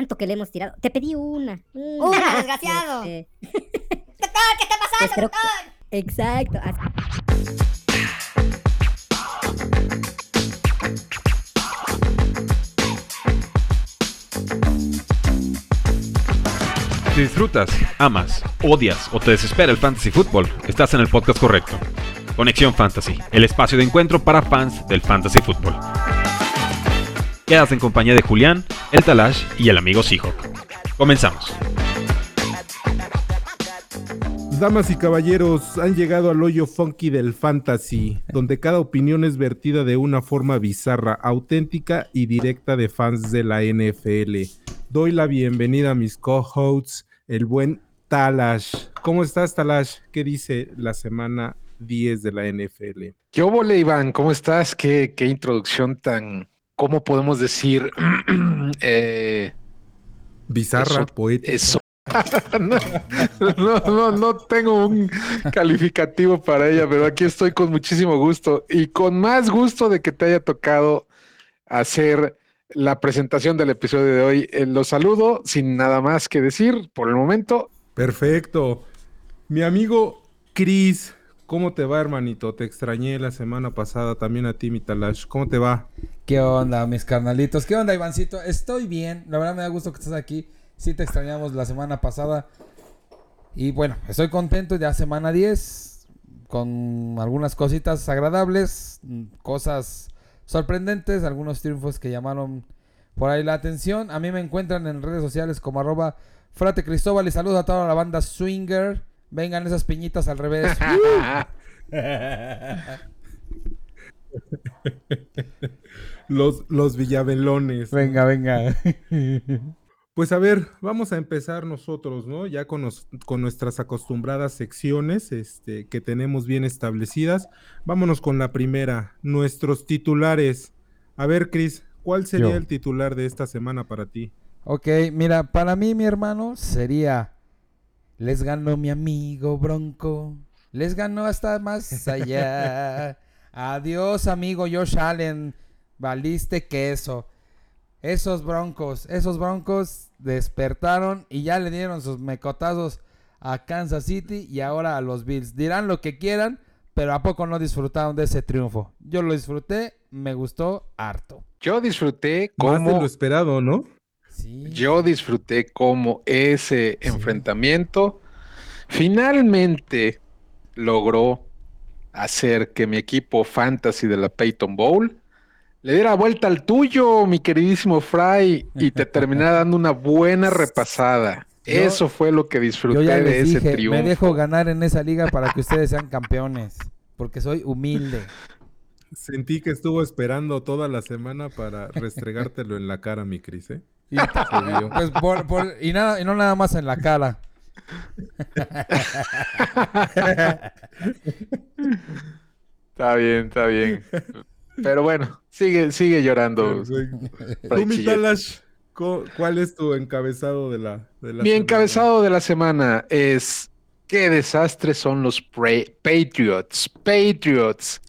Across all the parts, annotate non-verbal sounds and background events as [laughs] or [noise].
tanto que le hemos tirado. Te pedí una. Una, [laughs] desgraciado. Este... [laughs] Doctor, ¿qué está pasando, pues doctor? Exacto. Si disfrutas, amas, odias o te desespera el fantasy fútbol, estás en el podcast correcto. Conexión Fantasy, el espacio de encuentro para fans del fantasy fútbol. Quedas en compañía de Julián, el Talash y el amigo Seahawk. Comenzamos. Damas y caballeros, han llegado al hoyo funky del fantasy, donde cada opinión es vertida de una forma bizarra, auténtica y directa de fans de la NFL. Doy la bienvenida a mis co-hosts, el buen Talash. ¿Cómo estás, Talash? ¿Qué dice la semana 10 de la NFL? ¿Qué óvole, Iván? ¿Cómo estás? ¿Qué, qué introducción tan, ¿cómo podemos decir? [clears throat] eh, Bizarra, poética. Eso. [laughs] no, no, no, tengo un calificativo para ella, pero aquí estoy con muchísimo gusto y con más gusto de que te haya tocado hacer la presentación del episodio de hoy. Eh, los saludo sin nada más que decir por el momento. Perfecto. Mi amigo Chris, ¿cómo te va, hermanito? Te extrañé la semana pasada también a ti, mi Talash. ¿Cómo te va? ¿Qué onda, mis carnalitos? ¿Qué onda, Ivancito? Estoy bien. La verdad me da gusto que estés aquí. Sí te extrañamos la semana pasada. Y bueno, estoy contento ya semana 10 con algunas cositas agradables, cosas sorprendentes, algunos triunfos que llamaron por ahí la atención. A mí me encuentran en redes sociales como arroba Frate Cristóbal y saludo a toda la banda Swinger. Vengan esas piñitas al revés. [laughs] los, los villavelones. Venga, venga. Pues a ver, vamos a empezar nosotros, ¿no? Ya con, con nuestras acostumbradas secciones este, que tenemos bien establecidas. Vámonos con la primera, nuestros titulares. A ver, Cris, ¿cuál sería el titular de esta semana para ti? Ok, mira, para mí, mi hermano, sería, les ganó mi amigo Bronco, les ganó hasta más allá. [laughs] Adiós, amigo Josh Allen, valiste queso. Esos broncos, esos broncos despertaron y ya le dieron sus mecotazos a Kansas City y ahora a los Bills. Dirán lo que quieran, pero ¿a poco no disfrutaron de ese triunfo? Yo lo disfruté, me gustó harto. Yo disfruté como... lo esperado, ¿no? Sí. Yo disfruté como ese enfrentamiento finalmente logró hacer que mi equipo fantasy de la Peyton Bowl le diera vuelta al tuyo, mi queridísimo Fry, y te [laughs] terminara dando una buena repasada. Eso fue lo que disfruté de ese triunfo. Me dejo ganar en esa liga para que ustedes sean campeones, porque soy humilde. Sentí que estuvo esperando toda la semana para [laughs] restregártelo en la cara, mi Cris, ¿eh? Y, [laughs] pues y, nada, y no nada más en la cara. está bien, está bien. Pero bueno, sigue, sigue llorando. ¿cuál es tu encabezado de la, de Mi encabezado de la semana es qué desastres son los Patriots. Patriots.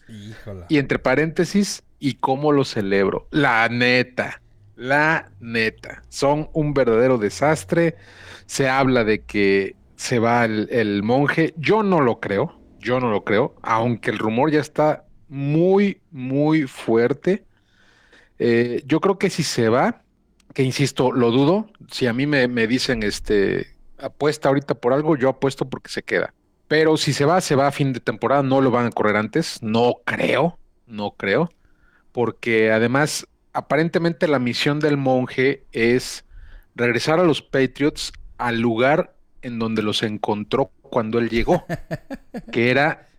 Y entre paréntesis, y cómo lo celebro. La neta, la neta. Son un verdadero desastre. Se habla de que se va el monje. Yo no lo creo. Yo no lo creo. Aunque el rumor ya está muy, muy fuerte. Eh, yo creo que si se va, que insisto, lo dudo, si a mí me, me, dicen, este, apuesta ahorita por algo, yo apuesto porque se queda. Pero si se va, se va a fin de temporada, no lo van a correr antes, no creo, no creo, porque además, aparentemente la misión del monje es regresar a los Patriots al lugar en donde los encontró cuando él llegó, [laughs] que era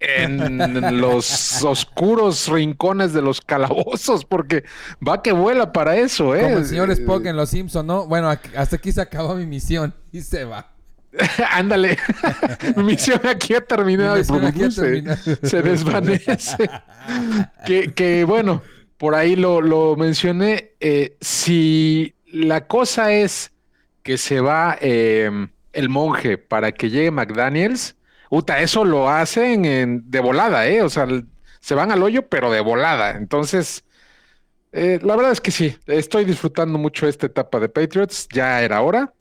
en los oscuros rincones de los calabozos, porque va que vuela para eso, ¿eh? Como el señor Spock en Los Simpsons, ¿no? Bueno, hasta aquí se acabó mi misión y se va. [laughs] Ándale, mi [laughs] misión aquí ha terminado y se, desvanece. que, bueno, por ahí lo, mencioné. Eh, si la cosa es que se va eh, el monje para que llegue McDaniels, Uta, eso lo hacen de volada, ¿eh? O sea, se van al hoyo, pero de volada. Entonces, Eh, la verdad es que sí, estoy disfrutando mucho esta etapa de Patriots. Ya era hora.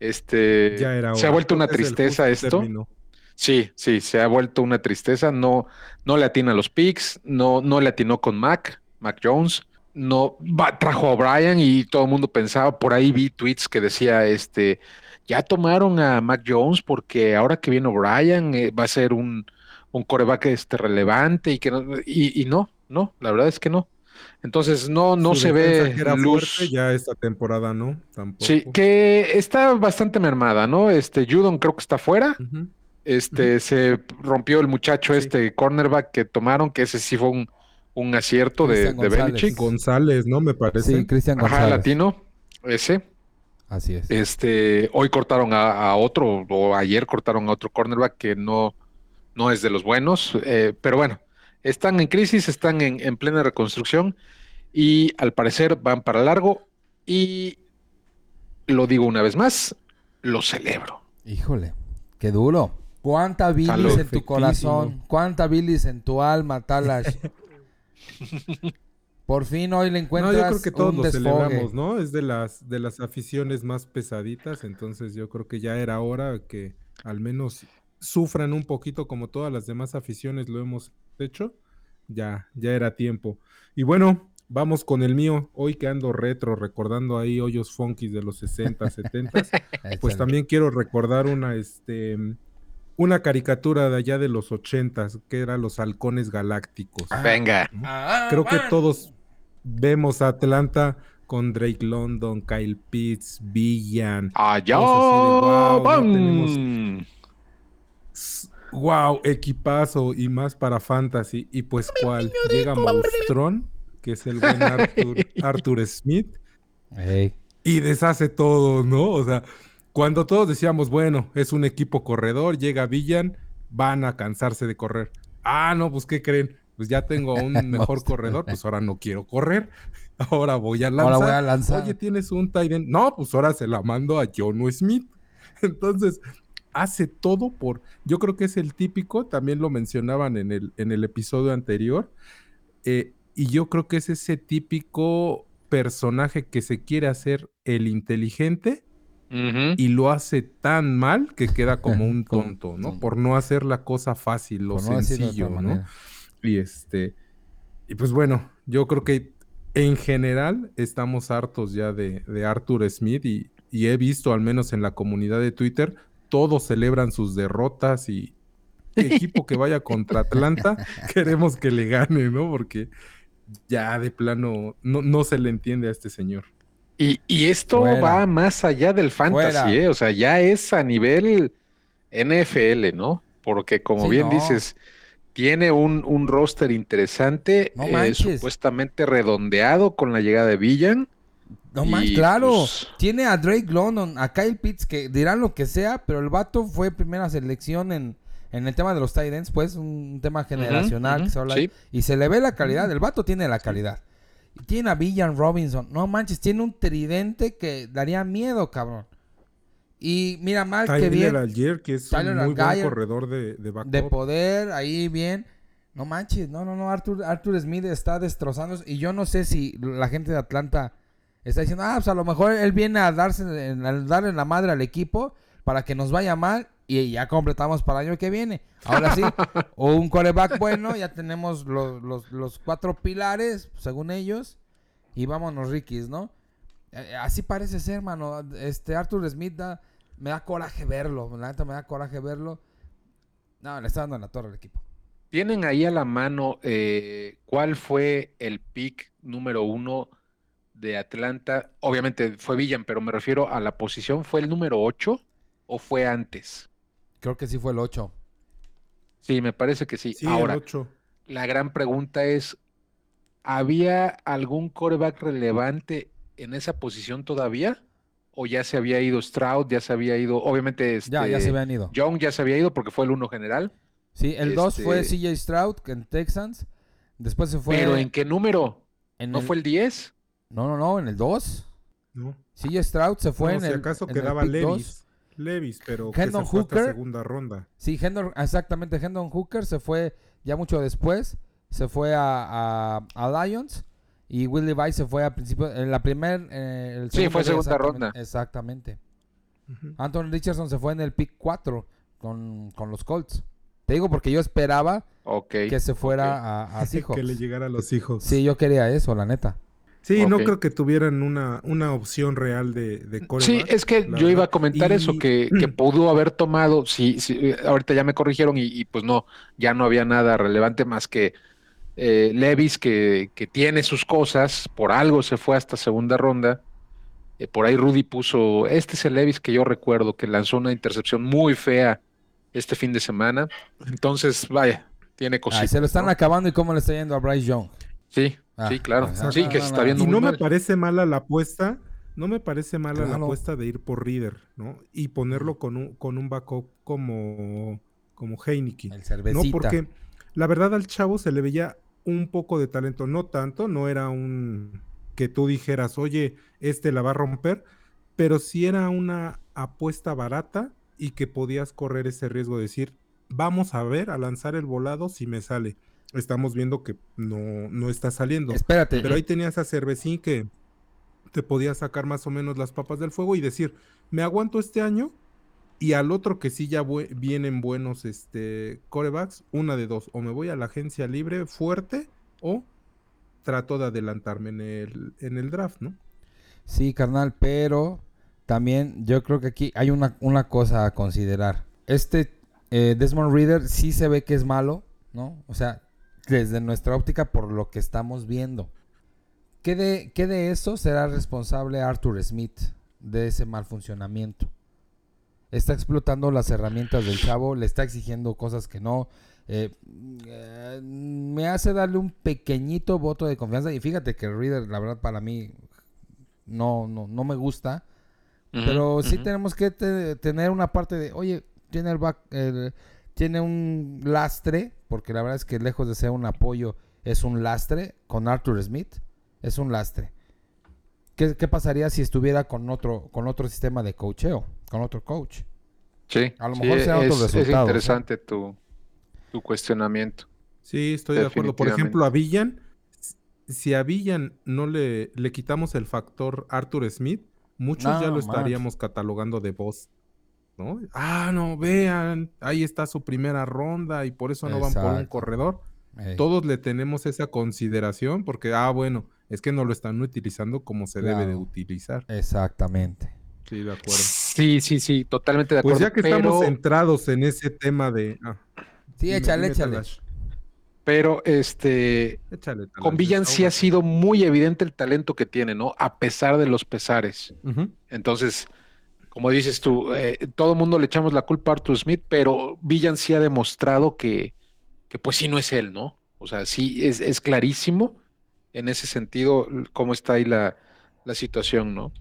Este, Ya era se ha vuelto una es tristeza esto. término. Sí, sí, se ha vuelto una tristeza. No, no le atina a los picks, no, no le atinó con Mac, Mac Jones. No, va- trajo a O'Brien y todo el mundo pensaba, por ahí vi tweets que decía, este, ya tomaron a Mac Jones porque ahora que viene O'Brien eh, va a ser un, un coreback este, relevante y que no, y, y no, no, la verdad es que no. Entonces no, no Su se ve que era luz. fuerte, ya esta temporada no, tampoco. Sí, que está bastante mermada, ¿no? Este, Judon creo que está fuera. Este, se rompió el muchacho Sí. este cornerback que tomaron, que ese sí fue un, un acierto de, de González. Belichick. González, ¿no? Me parece. Sí, Cristian Ajá, González. latino, ese. Así es. Este, hoy cortaron a, a otro, o ayer cortaron a otro cornerback que no, no es de los buenos, eh, pero bueno, están en crisis, están en, en plena reconstrucción y al parecer van para largo y lo digo una vez más, lo celebro. Híjole, qué duro. ¿Cuánta bilis Salud. en tu corazón? ¿Cuánta bilis en tu alma, Talash? [laughs] Por fin hoy le No, encuentras yo creo que todos un lo celebramos, ¿no? Es de las, de las aficiones más pesaditas, entonces yo creo que ya era hora que al menos sufran un poquito como todas las demás aficiones lo hemos hecho. Ya, ya era tiempo. Y bueno, vamos con el mío. Hoy que ando retro, recordando ahí hoyos funkies de los 60, 70. [laughs] Pues también quiero recordar una, este, una caricatura de allá de los 80 que era Los Halcones Galácticos. Venga. Ah, Creo que bueno. todos vemos a Atlanta con Drake London, Kyle Pitts, Villan. Allá Todos así de, "Guau, ya van". tenemos- Wow, equipazo y más para fantasy. Y pues cuál, llega Monstrón, que es el buen Arthur, [laughs] Arthur Smith, y deshace todo, ¿no? O sea, cuando todos decíamos, bueno, es un equipo corredor, llega Villan, van a cansarse de correr. Ah, no, pues ¿qué creen? Pues ya tengo un [laughs] mejor corredor, pues ahora no quiero correr. [laughs] Ahora voy a lanzar. Ahora voy a lanzar. Oye, tienes un end? No, pues ahora se la mando a John Smith. Entonces, hace todo por. Yo creo que es el típico, también lo mencionaban en el, en el episodio anterior. eh, y yo creo que es ese típico personaje que se quiere hacer el inteligente y lo hace tan mal que queda como [laughs] un tonto, ¿no? Por no hacer la cosa fácil, lo no sencillo, ¿no? Y este, y pues bueno, yo creo que en general estamos hartos ya de, de Arthur Smith y, y he visto, al menos en la comunidad de Twitter, todos celebran sus derrotas y equipo que vaya contra Atlanta, [laughs] queremos que le gane, ¿no? Porque ya de plano no, no se le entiende a este señor. Y, y esto Fuera. va más allá del fantasy. ¿eh? O sea, ya es a nivel NFL, ¿no? Porque como Sí, bien no. dices, tiene un, un roster interesante, No eh, supuestamente redondeado con la llegada de Villan. No Y, más, claro. pues- Tiene a Drake London, a Kyle Pitts, que dirán lo que sea, pero el vato fue primera selección en, en el tema de los tight ends, pues, un tema generacional ujú, que se habla sí. ahí. Y se le ve la calidad. El vato tiene la calidad. Y tiene a Villan Robinson. No manches, tiene un tridente que daría miedo, cabrón. Y mira mal que Tyler bien. Algier, que es Tyler un muy buen corredor de, de de poder, ahí bien. No manches, no, no, no, Arthur, Arthur Smith está destrozando. Y yo no sé si la gente de Atlanta está diciendo, ah, pues a lo mejor él viene a darse, a darle la madre al equipo para que nos vaya mal y ya completamos para el año que viene. Ahora sí, [laughs] o un coreback bueno, ya tenemos los, los- los cuatro pilares, según ellos, y vámonos, Rickies, ¿no? Eh, así parece ser, mano. Este Arthur Smith da- me da coraje verlo, la neta me da coraje verlo. No, le está dando en la torre al equipo. ¿Tienen ahí a la mano eh, cuál fue el pick número uno de Atlanta? Obviamente fue Villan, pero me refiero a la posición. ¿Fue el número 8 o fue antes? Creo que sí fue el 8. Sí, me parece que sí. Sí, Ahora, el 8. La gran pregunta es, ¿había algún coreback relevante en esa posición todavía? ¿O ya se había ido Stroud, ya se había ido, obviamente Ya, ya este, se habían ido. Young ya se había ido porque fue el uno general, Sí, el 2 fue este- CJ Stroud que en Texans. Después se fue. pero ¿en qué número? en ¿No el- fue el 10? No, no, no, en el 2. ¿no? CJ Stroud se fue No, en si el. acaso en el quedaba pick dos. Levis. Levis, pero que se fue hasta Hooker. segunda ronda. Sí, Hendon, exactamente. Hendon Hooker se fue ya mucho después. Se fue a, a- a Lions. Y Will Levi se fue a principio, en la primera... Eh, sí, fue segunda ronda. Exactamente. Anthony Richardson se fue en el pick 4 con, con los Colts. Te digo porque yo esperaba que se fuera a, a [laughs] que le llegara a los hijos. Sí, yo quería eso, la neta. Sí, no creo que tuvieran una, una opción real de, de Sí, es que yo iba a comentar eso, que, que, [clears throat] pudo haber tomado, sí, sí, ahorita ya me corrigieron y, pues no, ya no había nada relevante más que eh, Levis, que, que, tiene sus cosas, por algo se fue hasta segunda ronda. Eh, por ahí Rudy puso, este es el Levis que yo recuerdo, que lanzó una intercepción muy fea este fin de semana. Entonces, vaya, tiene cositas. se lo están acabando y cómo le está yendo a Bryce Young. Sí, Ah, sí, claro. sí, que se está viendo Y no me parece mala la apuesta, no me parece mala la apuesta de ir por Reader, ¿no? Y ponerlo con un, con un backup como, como Heineken. El cervecita. No, porque la verdad al chavo se le veía un poco de talento, no tanto, no era un que tú dijeras, oye, este la va a romper, pero sí era una apuesta barata y que podías correr ese riesgo de decir, vamos a ver, a lanzar el volado si me sale estamos viendo que no, no está saliendo. Espérate. Pero ahí tenías a Cervecín que te podía sacar más o menos las papas del fuego y decir, me aguanto este año y al otro que sí ya vienen buenos este, corebacks, una de dos, o me voy a la agencia libre fuerte o trato de adelantarme en el, en el draft, ¿no? Sí, carnal, pero también yo creo que aquí hay una, una cosa a considerar. Este eh, Desmond Reader sí se ve que es malo, ¿no? O sea, desde nuestra óptica por lo que estamos viendo. ¿Qué de, qué de eso será responsable Arthur Smith de ese mal funcionamiento? Está explotando las herramientas del chavo, le está exigiendo cosas que no. Eh, eh, me hace darle un pequeñito voto de confianza. Y fíjate que Reader, la verdad, para mí no, no, no me gusta. pero sí tenemos que tener una parte de, oye, tiene el, back, el tiene un lastre, porque la verdad es que lejos de ser un apoyo, es un lastre con Arthur Smith. Es un lastre. ¿Qué, pasaría si estuviera con otro, con otro sistema de coacheo, con otro coach? Sí, a lo mejor sea otro resultado. Es interesante tu, tu cuestionamiento. Sí, estoy de acuerdo. Por ejemplo, a Villan, si a Villan no le, le quitamos el factor Arthur Smith, muchos ya lo estaríamos catalogando de voz ¿no? Ah, no, vean, ahí está su primera ronda y por eso no van por un corredor. Todos le tenemos esa consideración porque, ah, bueno, es que no lo están utilizando como se debe de utilizar. Exactamente. Sí, de acuerdo. Sí, sí, sí, totalmente de acuerdo. Pues ya que estamos centrados en ese tema de... Ah, sí, échale, échale. Pero este con Villan sí ha sido muy evidente el talento que tiene, ¿no? A pesar de los pesares. Entonces, como dices tú, eh, todo el mundo le echamos la culpa a Arthur Smith, pero Villan sí ha demostrado que, que pues sí no es él, ¿no? O sea, sí es, clarísimo en ese sentido cómo está ahí la, situación, ¿no?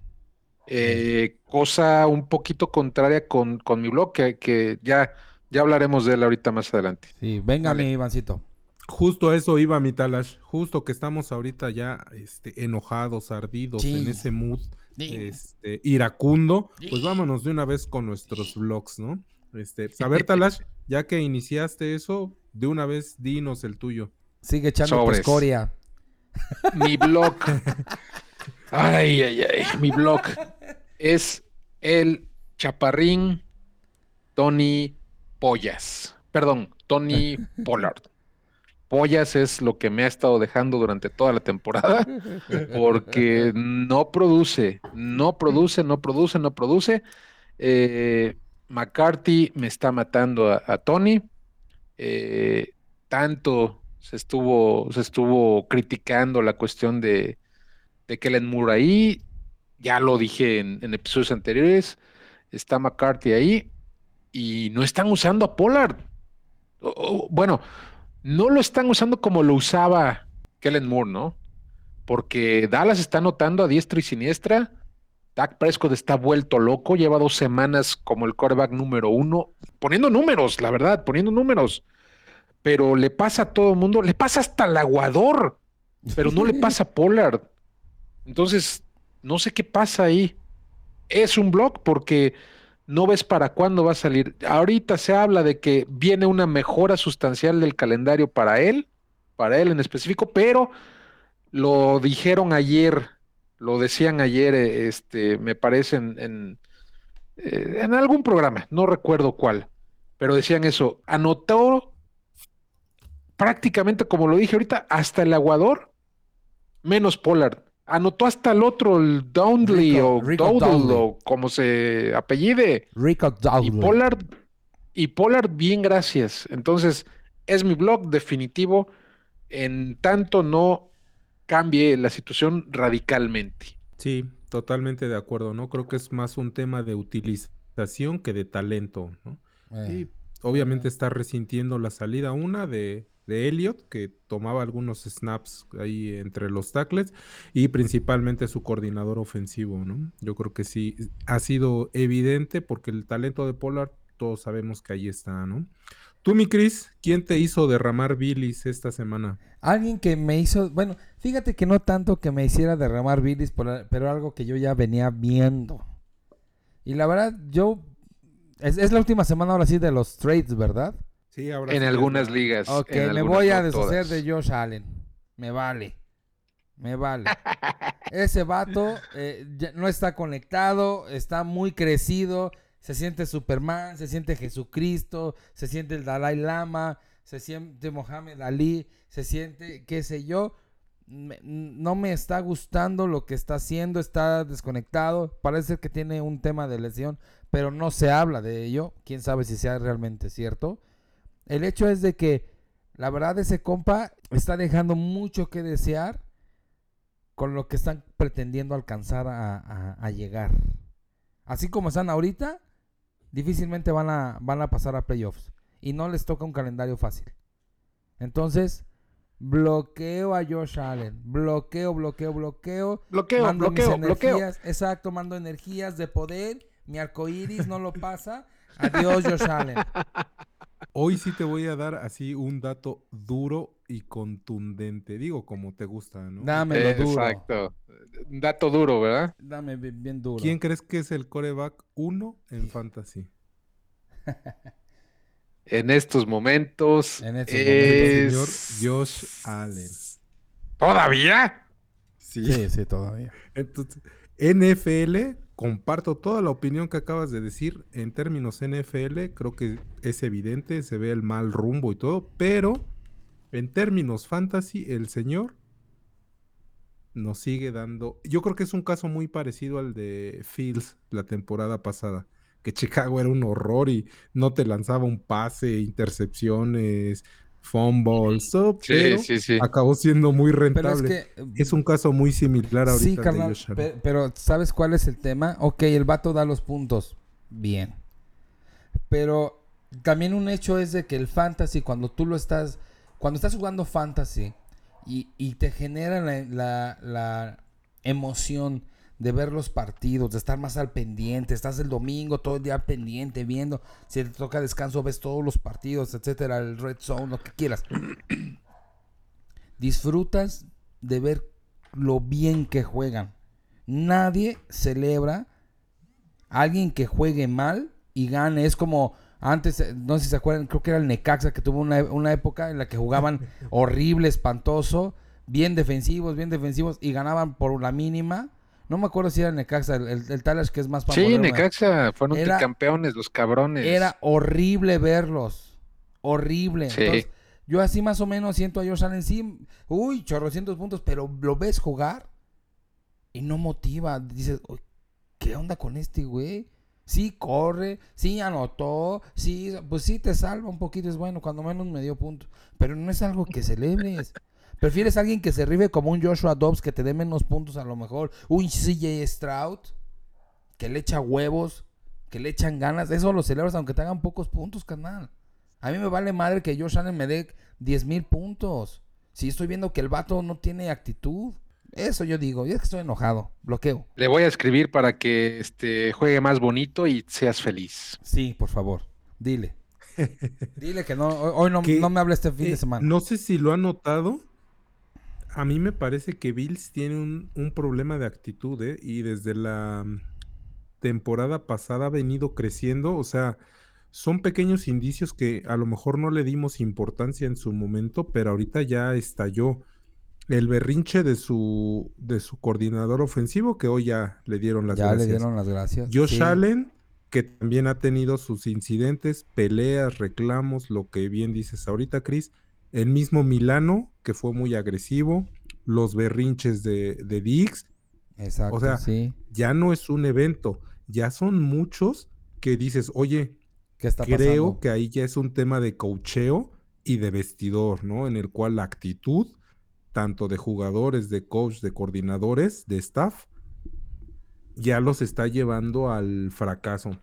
Eh, cosa un poquito contraria con, con mi blog, que, ya, ya hablaremos de él ahorita más adelante. Sí, venga mi Ivancito. Justo eso iba mi Talash, justo que estamos ahorita ya este, enojados, ardidos, en ese mood este, iracundo, pues vámonos de una vez con nuestros vlogs, ¿no? Este, saber, [laughs] Talash, ya que iniciaste eso, de una vez dinos el tuyo. Sigue echando tu escoria. Mi blog. ay, ay, ay. Mi blog es el Chaparrín Tony Pollas. Perdón, Tony [laughs] Pollard pollas es lo que me ha estado dejando durante toda la temporada, [laughs] porque no produce, no produce, no produce, no produce. Eh, McCarthy me está matando a, Tony. Eh, tanto se estuvo, se estuvo criticando la cuestión de, de Kellen Moore ahí. Ya lo dije en, en episodios anteriores. Está McCarthy ahí y no están usando a Pollard. bueno, no lo están usando como lo usaba Kellen Moore, ¿no? Porque Dallas está anotando a diestra y siniestra. Dak Prescott está vuelto loco, lleva dos semanas como el quarterback número uno, poniendo números, la verdad, poniendo números. Pero le pasa a todo el mundo, le pasa hasta al aguador, pero no le [laughs] pasa a Pollard. Entonces, no sé qué pasa ahí. Es un block porque no ves para cuándo va a salir. Ahorita se habla de que viene una mejora sustancial del calendario para él, para él en específico, pero lo dijeron ayer, lo decían ayer, eh, este, me parece en, en, eh, en algún programa, no recuerdo cuál, pero decían eso, anotó prácticamente como lo dije ahorita, hasta el aguador, menos Pollard. Anotó hasta el otro, el Downley o Dowdle o como se apellide. Rico Y Dowdley. Pollard, y Pollard, bien, gracias. Entonces, es mi blog definitivo, en tanto no cambie la situación radicalmente. Sí, totalmente de acuerdo, ¿no? Creo que es más un tema de utilización que de talento, ¿no? Eh, Y obviamente está resintiendo la salida una de, de Elliot, que tomaba algunos snaps ahí entre los tackles, y principalmente su coordinador ofensivo, ¿no? Yo creo que sí, ha sido evidente porque el talento de Pollard, todos sabemos que ahí está, ¿no? Tú, mi Cris, ¿quién te hizo derramar bilis esta semana? Alguien que me hizo, bueno, fíjate que no tanto que me hiciera derramar bilis, pero algo que yo ya venía viendo. Y la verdad, yo, es, es la última semana ahora sí de los trades, ¿verdad? Sí, ahora En sí, algunas ligas. Ok, me algunas, voy a no deshacer todas. de Josh Allen. Me vale. Me vale. [laughs] Ese vato eh, no está conectado, está muy crecido, se siente Superman, se siente Jesucristo, se siente el Dalai Lama, se siente Mohamed Ali, se siente, qué sé yo. Me- no me está gustando lo que está haciendo, está desconectado, parece que tiene un tema de lesión, pero no se habla de ello, quién sabe si sea realmente cierto. El hecho es de que la verdad ese compa está dejando mucho que desear con lo que están pretendiendo alcanzar a, a- a llegar. Así como están ahorita, difícilmente van a, van a pasar a playoffs. Y no les toca un calendario fácil. Entonces, bloqueo a Josh Allen. Bloqueo, bloqueo, bloqueo. Bloqueo, Mando mis bloqueo, bloqueo. energías, Exacto, mando energías de poder. Mi arco iris no lo pasa. Adiós, Josh Allen. Hoy sí te voy a dar así un dato duro y contundente. Digo, como te gusta, ¿no? Dámelo duro. Exacto. Un dato duro, ¿verdad? Dame bi- bien duro. ¿Quién crees que es el coreback 1 en fantasy? [laughs] En estos momentos. En estos El es- señor Josh Allen. ¿Todavía? Sí. Sí, sí, todavía. Entonces, NFL, comparto toda la opinión que acabas de decir. En términos NFL, creo que es evidente, se ve el mal rumbo y todo, pero en términos fantasy, el señor nos sigue dando. Yo creo que es un caso muy parecido al de Fields la temporada pasada. Que Chicago era un horror y no te lanzaba un pase, intercepciones, fumbles, Sí, pero sí, sí. acabó siendo muy Pero es rentable. que. eh, Es un caso muy similar ahorita Sí, de carnal. Pero, ¿sabes cuál es el tema? Ok, el vato da los puntos. Bien. Pero también un hecho es de que el fantasy, cuando tú lo estás. Cuando estás jugando fantasy y, y te genera la, la- la emoción de ver los partidos, de estar más al pendiente, estás el domingo todo el día al pendiente, viendo, si te toca descanso, ves todos los partidos, etcétera, el red zone, lo que quieras. Disfrutas de ver lo bien que juegan. Nadie celebra a alguien que juegue mal y gane. Es como antes, eh, no sé si se acuerdan, creo que era el Necaxa que tuvo una, una época en la que jugaban [laughs] horrible, espantoso, bien defensivos, bien defensivos y ganaban por la mínima. No me acuerdo si era Necaxa, el, el, el Talash que es más Sí, pambolero, Necaxa fueron Era- campeones, los cabrones. Era horrible verlos. Horrible. Sí. Entonces, yo así más o menos siento a Josh Allen, sí, uy, chorrocientos puntos, pero lo ves jugar y no motiva. Dices, "Uy, ¿qué onda con este güey? Sí corre, sí anotó, sí, pues sí te salva un poquito, es bueno, cuando menos me dio puntos. Pero no es algo que celebres. Prefieres a alguien que se ribe como un Joshua Dobbs que te dé menos puntos a lo mejor. Un CJ Stroud que le echa huevos, que le echan ganas. Eso lo celebras aunque te hagan pocos puntos, carnal. A mí me vale madre que Josh Allen me dé 10 mil puntos. Si estoy viendo que el vato no tiene actitud. Eso yo digo. Y es que estoy enojado. Bloqueo. Le voy a escribir para que este juegue más bonito y seas feliz. Sí, por favor. Dile. [laughs] Dile que no. Hoy no, no me hable este fin Eh, de semana. No sé si lo ha notado. A mí me parece que Bills tiene un, un problema de actitud, ¿eh? Y desde la mm, temporada pasada ha venido creciendo. O sea, son pequeños indicios que a lo mejor no le dimos importancia en su momento, pero ahorita ya estalló. el berrinche de su, de su coordinador ofensivo, que hoy ya le dieron las ya gracias. le dieron las gracias. Josh Sí. Allen, que también ha tenido sus incidentes, peleas, reclamos, lo que bien dices ahorita, Chris. El mismo Milano, que fue muy agresivo. Los berrinches de, de Diggs. Exacto, o sea, sí. Ya no es un evento, ya son muchos que dices, oye, ¿Qué está creo pasando? que ahí ya es un tema de coacheo y de vestidor, ¿no? En el cual la actitud, tanto de jugadores, de coach, de coordinadores, de staff, ya los está llevando al fracaso.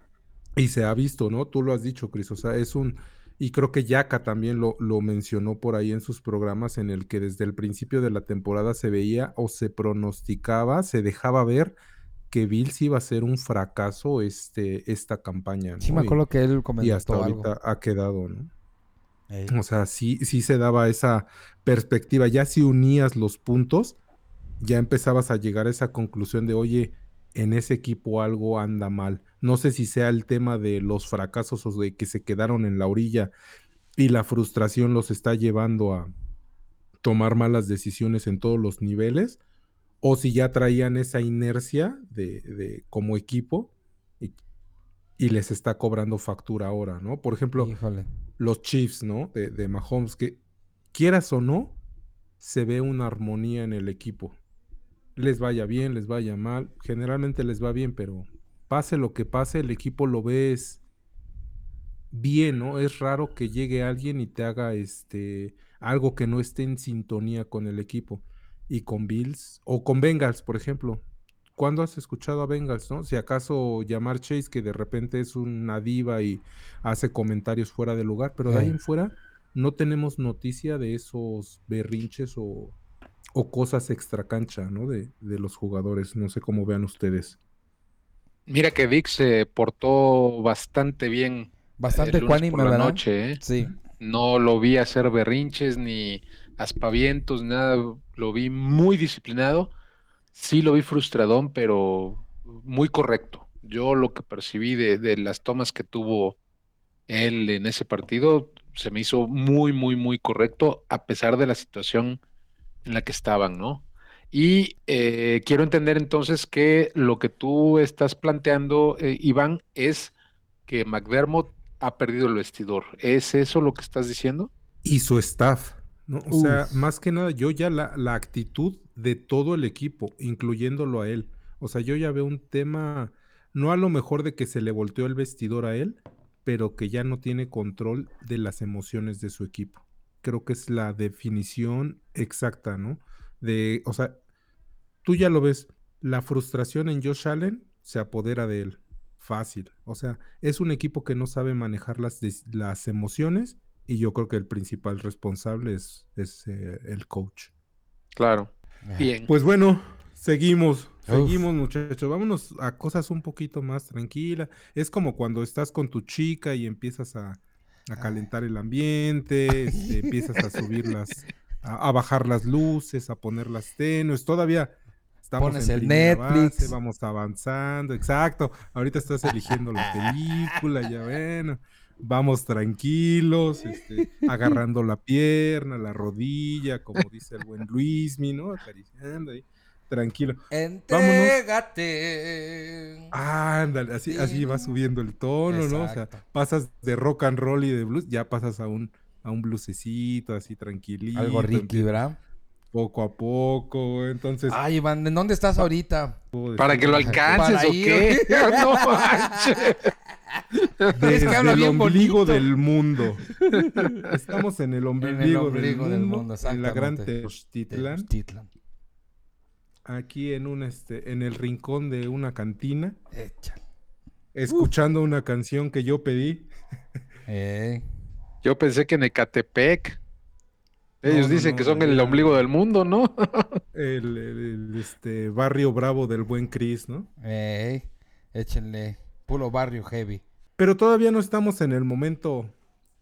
Y se ha visto, ¿no? Tú lo has dicho, Cris. O sea, es un. Y creo que Yaka también lo, lo mencionó por ahí en sus programas, en el que desde el principio de la temporada se veía o se pronosticaba, se dejaba ver que Bills iba a ser un fracaso este, esta campaña. Sí, me Y- acuerdo que él y comentó hasta algo. ahorita ha quedado, ¿no? Ey. O sea, sí, sí se daba esa perspectiva. Ya si unías los puntos, ya empezabas a llegar a esa conclusión de, oye, en ese equipo algo anda mal. No sé si sea el tema de los fracasos o de que se quedaron en la orilla y la frustración los está llevando a tomar malas decisiones en todos los niveles, o si ya traían esa inercia de, de como equipo y, y les está cobrando factura ahora, ¿no? Por ejemplo, Híjole. los Chiefs, ¿no? De, de Mahomes, que quieras o no, se ve una armonía en el equipo. Les vaya bien, les vaya mal, generalmente les va bien, pero pase lo que pase, el equipo lo ves bien, ¿no? Es raro que llegue alguien y te haga este algo que no esté en sintonía con el equipo. Y con Bills, o con Bengals, por ejemplo. ¿Cuándo has escuchado a Bengals, no? Si acaso llamar Chase, que de repente es una diva y hace comentarios fuera de lugar, pero de ahí en fuera no tenemos noticia de esos berrinches o, o cosas extra cancha, ¿no? De, de los jugadores. No sé cómo vean ustedes. Mira que Vic se portó bastante bien Bastante el lunes ecuánime, por la ¿verdad? noche, ¿eh? Sí. No lo vi hacer berrinches ni aspavientos, nada. Lo vi muy disciplinado. Sí lo vi frustradón, pero muy correcto. Yo lo que percibí de, de las tomas que tuvo él en ese partido se me hizo muy, muy, muy correcto, a pesar de la situación en la que estaban, ¿no? Y eh, quiero entender entonces que lo que tú estás planteando, eh, Iván, es que McDermott ha perdido el vestidor. ¿Es eso lo que estás diciendo? Y su staff, ¿no? O sea, más que nada, yo ya la, la actitud de todo el equipo, incluyéndolo a él. O sea, yo ya veo un tema, no a lo mejor de que se le volteó el vestidor a él, pero que ya no tiene control de las emociones de su equipo. Creo que es la definición exacta, ¿no? De, o sea, tú ya lo ves, la frustración en Josh Allen se apodera de él. Fácil. O sea, es un equipo que no sabe manejar las, las emociones y yo creo que el principal responsable es, es, eh, el coach. Claro. Bien. Pues bueno, seguimos, Uf. seguimos muchachos. Vámonos a cosas un poquito más tranquilas. Es como cuando estás con tu chica y empiezas a, a calentar el ambiente, este, empiezas a subir las, [laughs] a, a bajar las luces, a poner las tenues. Todavía estamos Pones en el Netflix. base, vamos avanzando. Exacto. Ahorita estás eligiendo la [laughs] película, ya bueno. Vamos tranquilos, este, agarrando la pierna, la rodilla, como dice el buen Luismi, ¿no? Acariciando ahí, tranquilo. Entrégate. Ándale, así, así va subiendo el tono, ¿no? O sea, pasas de rock and roll y de blues, ya pasas a un, a un blusecito, así tranquilito. Algo Ricky, ¿verdad? Poco a poco, entonces... Ay, Iván, ¿en dónde estás ahorita? ¿Para que lo alcances Para o ir. qué? [laughs] No manches. [laughs] Desde que habla el bien ombligo bonito. del mundo. [laughs] Estamos en el ombligo, ombligo del del mundo, mundo, en la gran. Tenochtitlan, Tenochtitlan. aquí en un este, en el rincón de una cantina, Échale. escuchando una canción que yo pedí. Eh, Yo pensé que en Ecatepec. Ellos No, dicen no, que son el ombligo del mundo, ¿no? [laughs] El, el- el, este barrio bravo del buen Chris, ¿no? eh, échenle. Puro barrio heavy. Pero todavía no estamos en el momento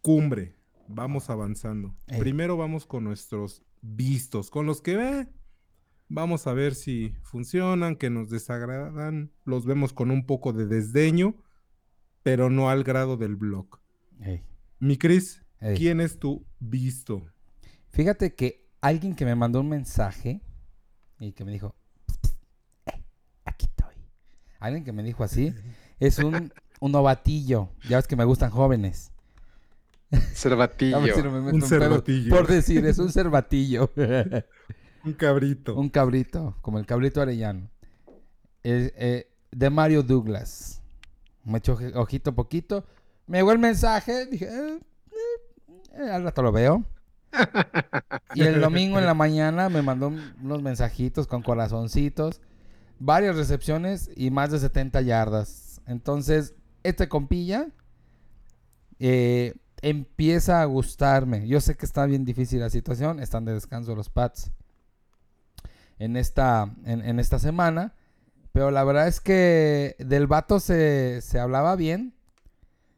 cumbre. Vamos avanzando. Ey. Primero vamos con nuestros vistos, con los que ve. Vamos a ver si funcionan, que nos desagradan. Los vemos con un poco de desdeño, pero no al grado del blog. Ey, Mi Chris, ey. ¿quién es tu visto? Fíjate que alguien que me mandó un mensaje y que me dijo, "Eh, aquí estoy. Alguien que me dijo así, [laughs] es un, un novatillo. Ya ves que me gustan jóvenes. Cervatillo. [laughs] A ver si no me meto Un pedos cervatillo. Por decir, es un cervatillo. [laughs] Un cabrito. un cabrito, como el cabrito arellano. Eh, eh, de Mario Douglas. Me echó ojito poquito. Me llegó el mensaje. Dije, eh, eh, eh, al rato lo veo. Y el domingo en la [laughs] mañana me mandó unos mensajitos con corazoncitos, varias recepciones y más de 70 yardas. Entonces, este compilla eh, empieza a gustarme. Yo sé que está bien difícil la situación, están de descanso los Pats en esta, en, en esta semana, pero la verdad es que del vato se, se hablaba bien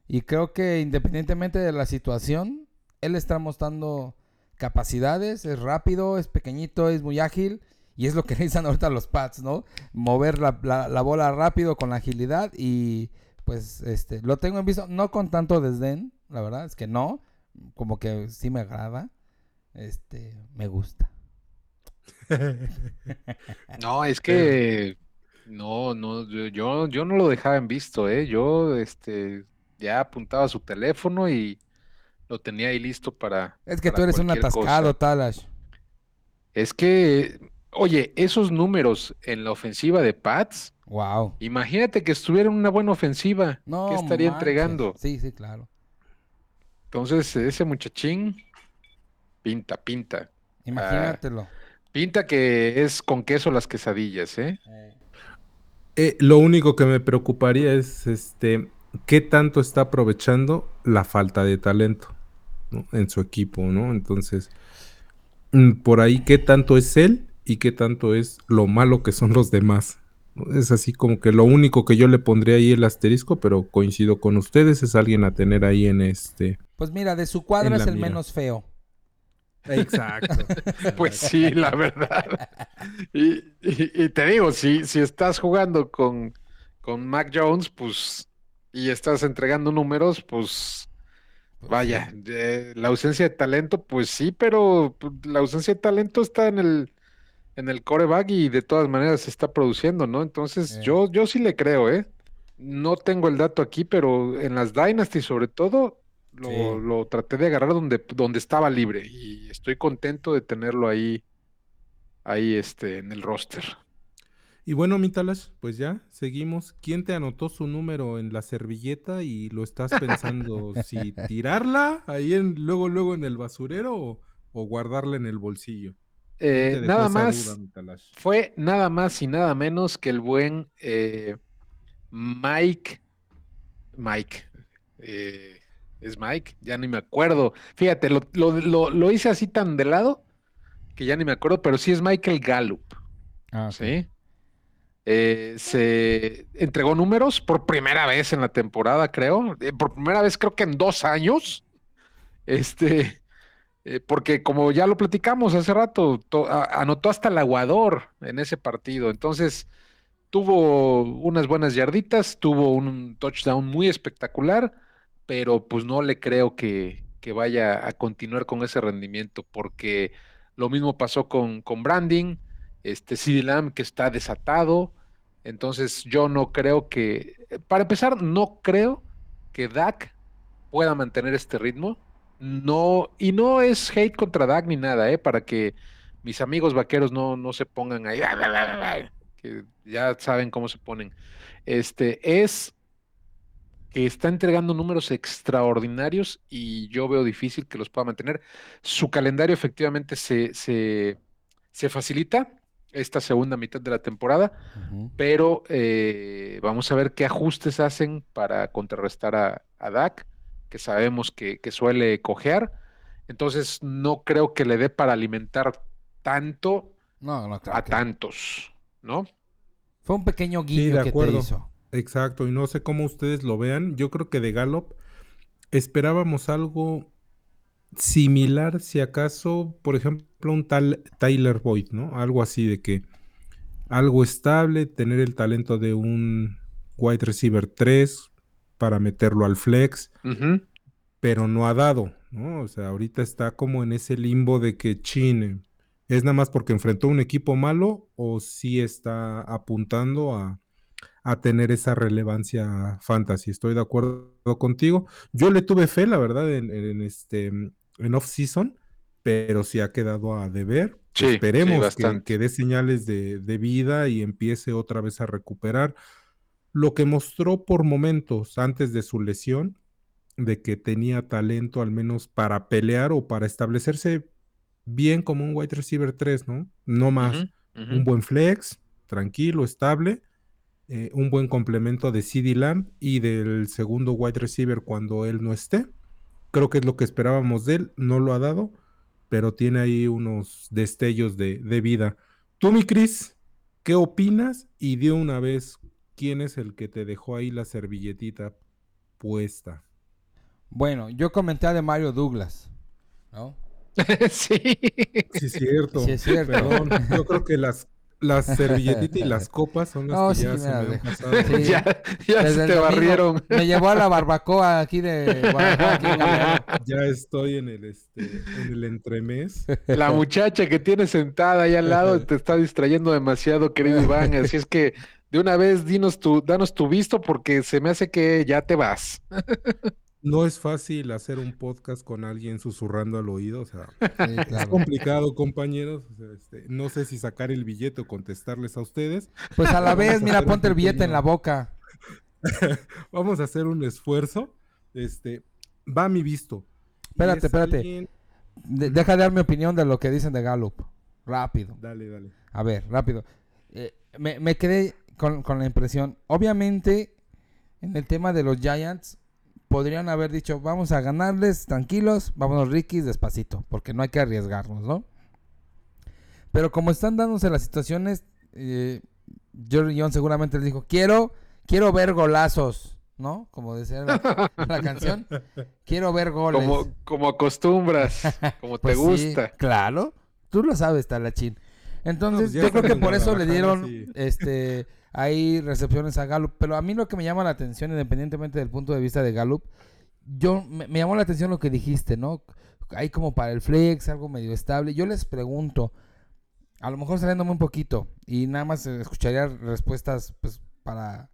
y creo que independientemente de la situación, él está mostrando capacidades, es rápido, es pequeñito, es muy ágil. Y es lo que [laughs] necesitan ahorita los Pats, ¿no? Mover la, la- la bola rápido con la agilidad. Y pues este lo tengo en visto, no con tanto desdén, la verdad es que no. Como que sí me agrada. Este, me gusta. [laughs] No, es que no, no, yo- yo, yo no lo dejaba en visto, ¿eh? Yo, este, ya apuntaba su teléfono y lo tenía ahí listo para, Es que para tú eres un cualquier cosa. atascado, Talash. Es que, oye, esos números en la ofensiva de Pats, Wow. imagínate que estuviera en una buena ofensiva, No, ¿qué estaría manches. entregando? Sí, sí, claro. Entonces, ese muchachín pinta, pinta. Imagínatelo. Pinta que es con queso las quesadillas, ¿eh? Eh, lo único que me preocuparía es este qué tanto está aprovechando la falta de talento ¿no? en su equipo, ¿no? Entonces, mm, por ahí qué tanto es él y qué tanto es lo malo que son los demás. ¿no? Es así como que lo único que yo le pondría ahí el asterisco, pero coincido con ustedes, es alguien a tener ahí en este. Pues mira, de su cuadra es el mira. menos feo. Exacto. [laughs] Pues sí, la verdad. Y, y- y te digo, si, si estás jugando con, con Mac Jones, pues, y estás entregando números, pues, vaya, eh, la ausencia de talento, pues sí, pero pues, la ausencia de talento está en el, en el coreback y de todas maneras se está produciendo, ¿no? Entonces, Eh. yo, yo sí le creo, ¿eh? No tengo el dato aquí, pero en las Dynasty sobre todo, lo, Sí. lo traté de agarrar donde, donde estaba libre y estoy contento de tenerlo ahí, ahí este, en el roster. Y bueno, Mitalas, pues ya, seguimos. ¿Quién te anotó su número en la servilleta y lo estás pensando si [laughs] tirarla ahí en, luego, luego en el basurero o, o guardarla en el bolsillo? ¿Quién Eh, nada más, duda, fue nada más y nada menos que el buen eh, Mike, Mike, eh, es Mike, ya ni me acuerdo. Fíjate, lo, lo- lo- lo hice así tan de lado que ya ni me acuerdo, pero sí es Michael Gallup, Ah, ok. ¿sí? Eh, se entregó números por primera vez en la temporada, creo. eh, por primera vez, creo que en dos años. Este, eh, porque como ya lo platicamos hace rato, anotó hasta el aguador en ese partido. Entonces, tuvo unas buenas yarditas, tuvo un touchdown muy espectacular, pero pues no le creo que, que vaya a continuar con ese rendimiento, porque lo mismo pasó con, con Branding, este CeeDee Lamb que está desatado. Entonces, yo no creo que, para empezar, no creo que Dak pueda mantener este ritmo. No, y no es hate contra Dak ni nada, ¿eh? Para que mis amigos vaqueros no, no se pongan ahí, que ya saben cómo se ponen. Este es que está entregando números extraordinarios y yo veo difícil que los pueda mantener. Su calendario efectivamente se, se, se facilita esta segunda mitad de la temporada, pero eh, vamos a ver qué ajustes hacen para contrarrestar a, a Dak, que sabemos que, que suele cojear. Entonces, no creo que le dé para alimentar tanto No, no, claro a que- tantos, ¿no? Fue un pequeño guiño de que te acuerdo. hizo. Exacto, y no sé cómo ustedes lo vean. Yo creo que de Gallup esperábamos algo similar, si acaso, por ejemplo, un tal Tyler Boyd, ¿no? Algo así de que algo estable, tener el talento de un wide receiver 3 para meterlo al flex, pero no ha dado, ¿no? O sea, ahorita está como en ese limbo de que chine. ¿Es nada más porque enfrentó un equipo malo o sí está apuntando a, tener esa relevancia fantasy? Estoy de acuerdo contigo. Yo le tuve fe, la verdad, en, este en off-season, pero sí ha quedado a deber. Esperemos que, dé señales de, de vida y empiece otra vez a recuperar lo que mostró por momentos antes de su lesión, de que tenía talento al menos para pelear o para establecerse bien como un wide receiver 3, ¿no? No más. Un buen flex, tranquilo, estable, eh, un buen complemento de CD Lamb y del segundo wide receiver cuando él no esté. Creo que es lo que esperábamos de él, no lo ha dado, pero tiene ahí unos destellos de, de vida. Tú, mi Cris, ¿qué opinas? Y de una vez, ¿quién es el que te dejó ahí la servilletita puesta? Bueno, yo comenté de Mario Douglas, ¿no? [laughs] sí. Sí, es cierto. Sí, es cierto. Perdón, yo creo que las, las servilletitas y las [laughs] copas son las que ya se me pasado. [laughs] ya, ya se te barrieron. Me llevó a la barbacoa aquí de Guadalajara. [laughs] ya estoy en el, este, en el entremés. La muchacha que tienes sentada ahí al lado te está distrayendo demasiado, querido Iván. Así es que de una vez dinos tu, danos tu visto porque se me hace que ya te vas. No es fácil hacer un podcast con alguien susurrando al oído, o sea, [laughs] es complicado, compañeros. Este, no sé si sacar el billete o contestarles a ustedes. Pues a la vez, mira, ponte el billete en la boca. [laughs] Vamos a hacer un esfuerzo. Este, va mi visto. Espérate, espérate. deja de dar mi opinión de lo que dicen de Gallup. Rápido. Dale, dale. A ver, rápido. Eh, me, me quedé con, con la impresión. Obviamente, en el tema de los Giants, podrían haber dicho, vamos a ganarles, tranquilos, vámonos Ricky despacito, porque no hay que arriesgarnos, ¿no? Pero como están dándose las situaciones, eh, Jerry John seguramente les dijo, quiero, quiero ver golazos, ¿no? Como decía la, [laughs] canción, quiero ver goles. Como, como acostumbras, como [laughs] te pues gusta. claro, tú lo sabes, Talachín. Entonces, pues yo creo que por eso le dieron, este hay recepciones a Gallup, pero a mí lo que me llama la atención, independientemente del punto de vista de Gallup, yo me, llamó la atención lo que dijiste, ¿no? Hay como para el flex, algo medio estable. Yo les pregunto, a lo mejor saliéndome un poquito y nada más escucharía respuestas pues para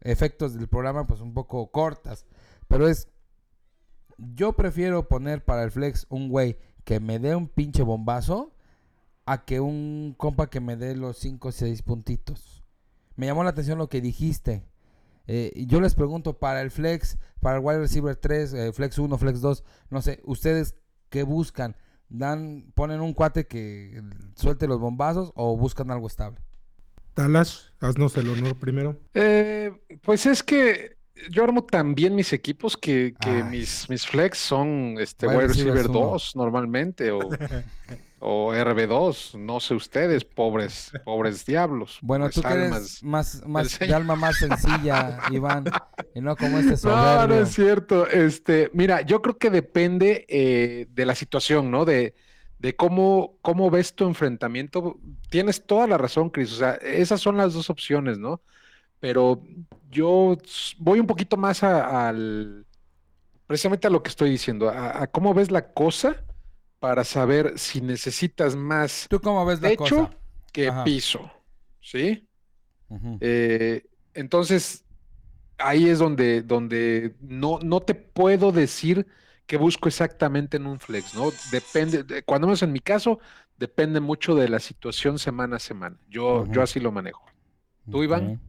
efectos del programa pues un poco cortas, pero es yo prefiero poner para el flex un güey que me dé un pinche bombazo a que un compa que me dé los 5 o 6 puntitos me llamó la atención lo que dijiste. Eh, yo les pregunto, para el flex, para el wide receiver 3, eh, flex 1, flex 2, no sé, ¿ustedes qué buscan? ¿Dan, ¿Ponen un cuate que suelte los bombazos o buscan algo estable? Talas, haznos el honor primero. Eh, pues es que yo armo también mis equipos que, mis, mis flex son este wide, receiver 2 normalmente o, [laughs] o RB2, no sé ustedes, pobres, pobres diablos. Bueno, tú que eres más, más de alma más sencilla, [laughs] Iván, y no como este soberbio. No, no es cierto. Este, mira, yo creo que depende eh, de la situación, ¿no? De, de cómo, cómo ves tu enfrentamiento. Tienes toda la razón, Cris. O sea, esas son las dos opciones, ¿no? Pero yo voy un poquito más al precisamente a lo que estoy diciendo, a cómo ves la cosa para saber si necesitas más ¿Tú cómo ves techo que piso. ¿Sí? Eh, entonces, ahí es donde, donde no, no te puedo decir que busco exactamente en un flex, ¿no? Depende, cuando menos en mi caso, depende mucho de la situación semana a semana. Yo, yo así lo manejo. ¿Tú, Iván?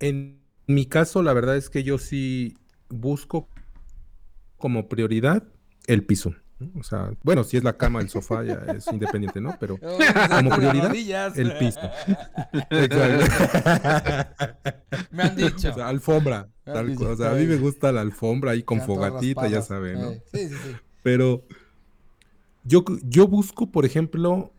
En mi caso, la verdad es que yo sí busco como prioridad el piso. O sea, bueno, si es la cama, el sofá ya es independiente, ¿no? Pero [laughs] como prioridad, el piso. [laughs] me han dicho. O sea, alfombra. o sea, a mí me gusta la alfombra ahí con fogatita, ya saben, ¿no? Sí, sí, sí. Pero yo, yo busco, por ejemplo,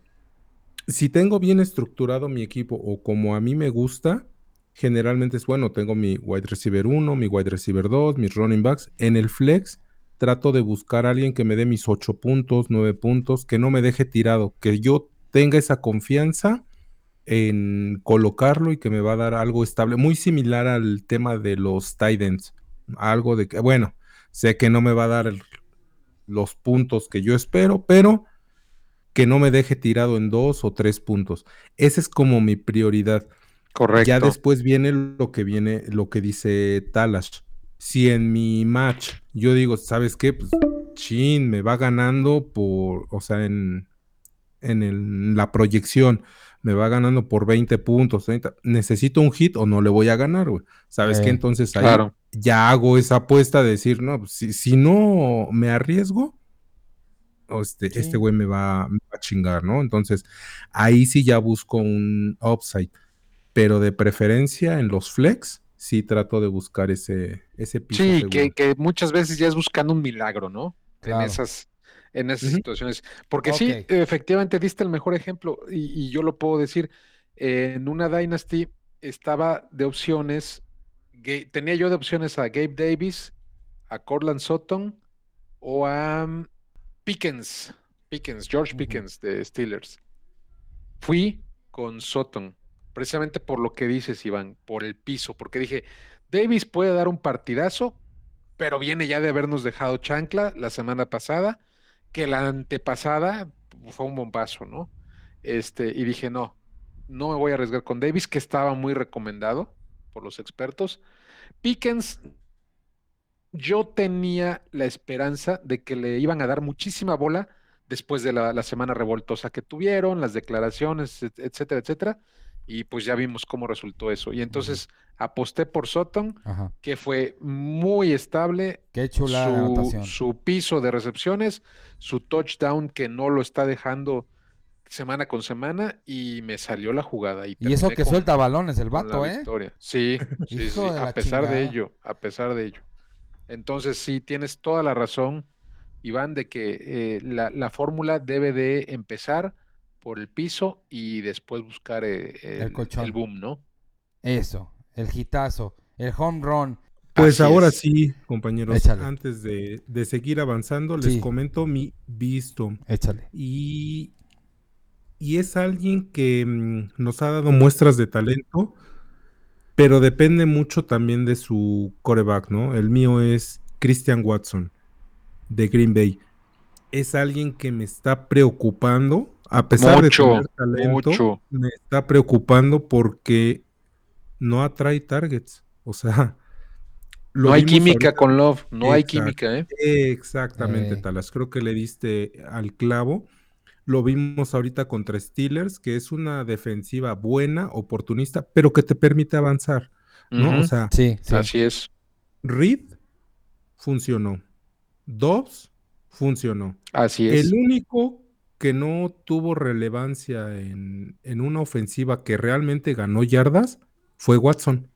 si tengo bien estructurado mi equipo o como a mí me gusta, generalmente es bueno, tengo mi wide receiver 1, mi wide receiver 2, mis running backs. En el flex trato de buscar a alguien que me dé mis ocho puntos, nueve puntos, que no me deje tirado, que yo tenga esa confianza en colocarlo y que me va a dar algo estable, muy similar al tema de los Titans, algo de que, bueno, sé que no me va a dar los puntos que yo espero, pero que no me deje tirado en dos o tres puntos. Esa es como mi prioridad. Correcto. Ya después viene lo que viene, lo que dice Talash. Si en mi match yo digo, ¿sabes qué? Pues chin, me va ganando por, o sea, en, en el- la proyección, me va ganando por 20 puntos, 30. ¿Necesito un hit o no le voy a ganar, güey? ¿Sabes qué? Entonces ahí claro. ya hago esa apuesta de decir, no, pues, si, si no me arriesgo, este, Sí. este güey me va, me va a chingar, ¿no? Entonces, ahí sí ya busco un upside, pero de preferencia en los flex, sí trato de buscar ese, ese piso Sí, que, que muchas veces ya es buscando un milagro, ¿no? Claro. En esas, en esas situaciones. Porque sí, efectivamente diste el mejor ejemplo, y, y yo lo puedo decir. en una Dynasty estaba de opciones, tenía yo de opciones a Gabe Davis, a Cortland Sutton o a mm, Pickens, Pickens, George. Pickens de Steelers. Fui con Sutton, precisamente por lo que dices, Iván, por el piso, porque dije, Davis puede dar un partidazo, pero viene ya de habernos dejado chancla la semana pasada, que la antepasada fue un bombazo, ¿no? Este, y dije, no, no me voy a arriesgar con Davis, que estaba muy recomendado por los expertos. Pickens, yo tenía la esperanza de que le iban a dar muchísima bola después de la, la semana revoltosa que tuvieron, las declaraciones, et- etcétera, etcétera. Y pues ya vimos cómo resultó eso. Y entonces aposté por Sutton, Ajá. que fue muy estable, Qué chula su, su piso de recepciones, su touchdown que no lo está dejando semana con semana y me salió la jugada. Y, Y eso que con- suelta balones el vato, ¿eh? victoria. Sí, [laughs] sí, sí, a pesar de ello, a pesar de ello. Entonces sí, tienes toda la razón, Iván, de que eh, la, la fórmula debe de empezar por el piso y después buscar eh, el, colchón. el boom, ¿no? Eso, el hitazo, el home run. Pues Así ahora es. sí, compañeros, Échale. antes de, de seguir avanzando, les comento mi visto. Échale. Y, y es alguien que mm, nos ha dado muestras de talento, pero depende mucho también de su coreback, ¿no? El mío es Christian Watson, de Green Bay. Es alguien que me está preocupando, a pesar Mucho, de tener talento, mucho. me está preocupando porque no atrae targets. O sea, [laughs] lo No hay química ahorita- con Love, no hay química, ¿eh? Exactamente, Eh. Talas. Creo que le diste al clavo. Lo vimos ahorita contra Steelers, que es una defensiva buena, oportunista, pero que te permite avanzar, ¿no? O sea, Sí, sí. Así es, Reed funcionó. Dobbs funcionó. así es. El único que no tuvo relevancia en, en una ofensiva que realmente ganó yardas fue Watson.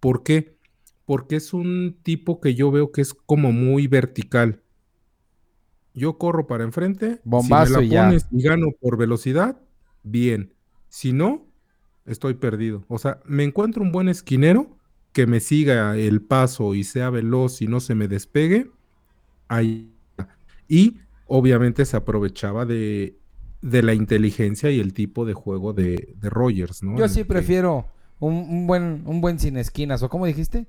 ¿Por qué? Porque es un tipo que yo veo que es como muy vertical. Yo corro para enfrente, Bombazo si me y la ya. pones y gano por velocidad, bien. Si no, estoy perdido. O sea, me encuentro un buen esquinero que me siga el paso y sea veloz y no se me despegue. Ahí. Y obviamente se aprovechaba de, de la inteligencia y el tipo de juego de, de Rogers, ¿no? Yo En sí que- prefiero un, un buen, un buen sin esquinas, ¿o cómo dijiste?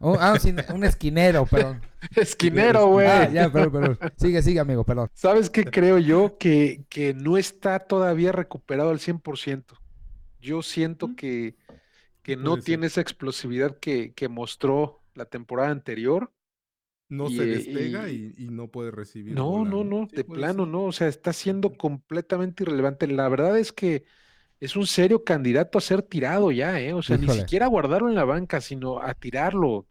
Un- [laughs] ah, un, sin- un esquinero, perdón. [laughs] Esquinero, güey. Ah, ya, perdón, perdón. Sigue, sigue, amigo, perdón. ¿Sabes qué creo yo? Que, que no está todavía recuperado al 100%. Yo siento que, que no tiene esa explosividad que, que mostró la temporada anterior. No Y, se eh, despega y- y, y no puede recibir. No, bola, no, no, Sí, de plano ser. no. O sea, está siendo completamente irrelevante. La verdad es que es un serio candidato a ser tirado ya, ¿eh? O sea, ni siquiera a guardarlo en la banca, sino a tirarlo.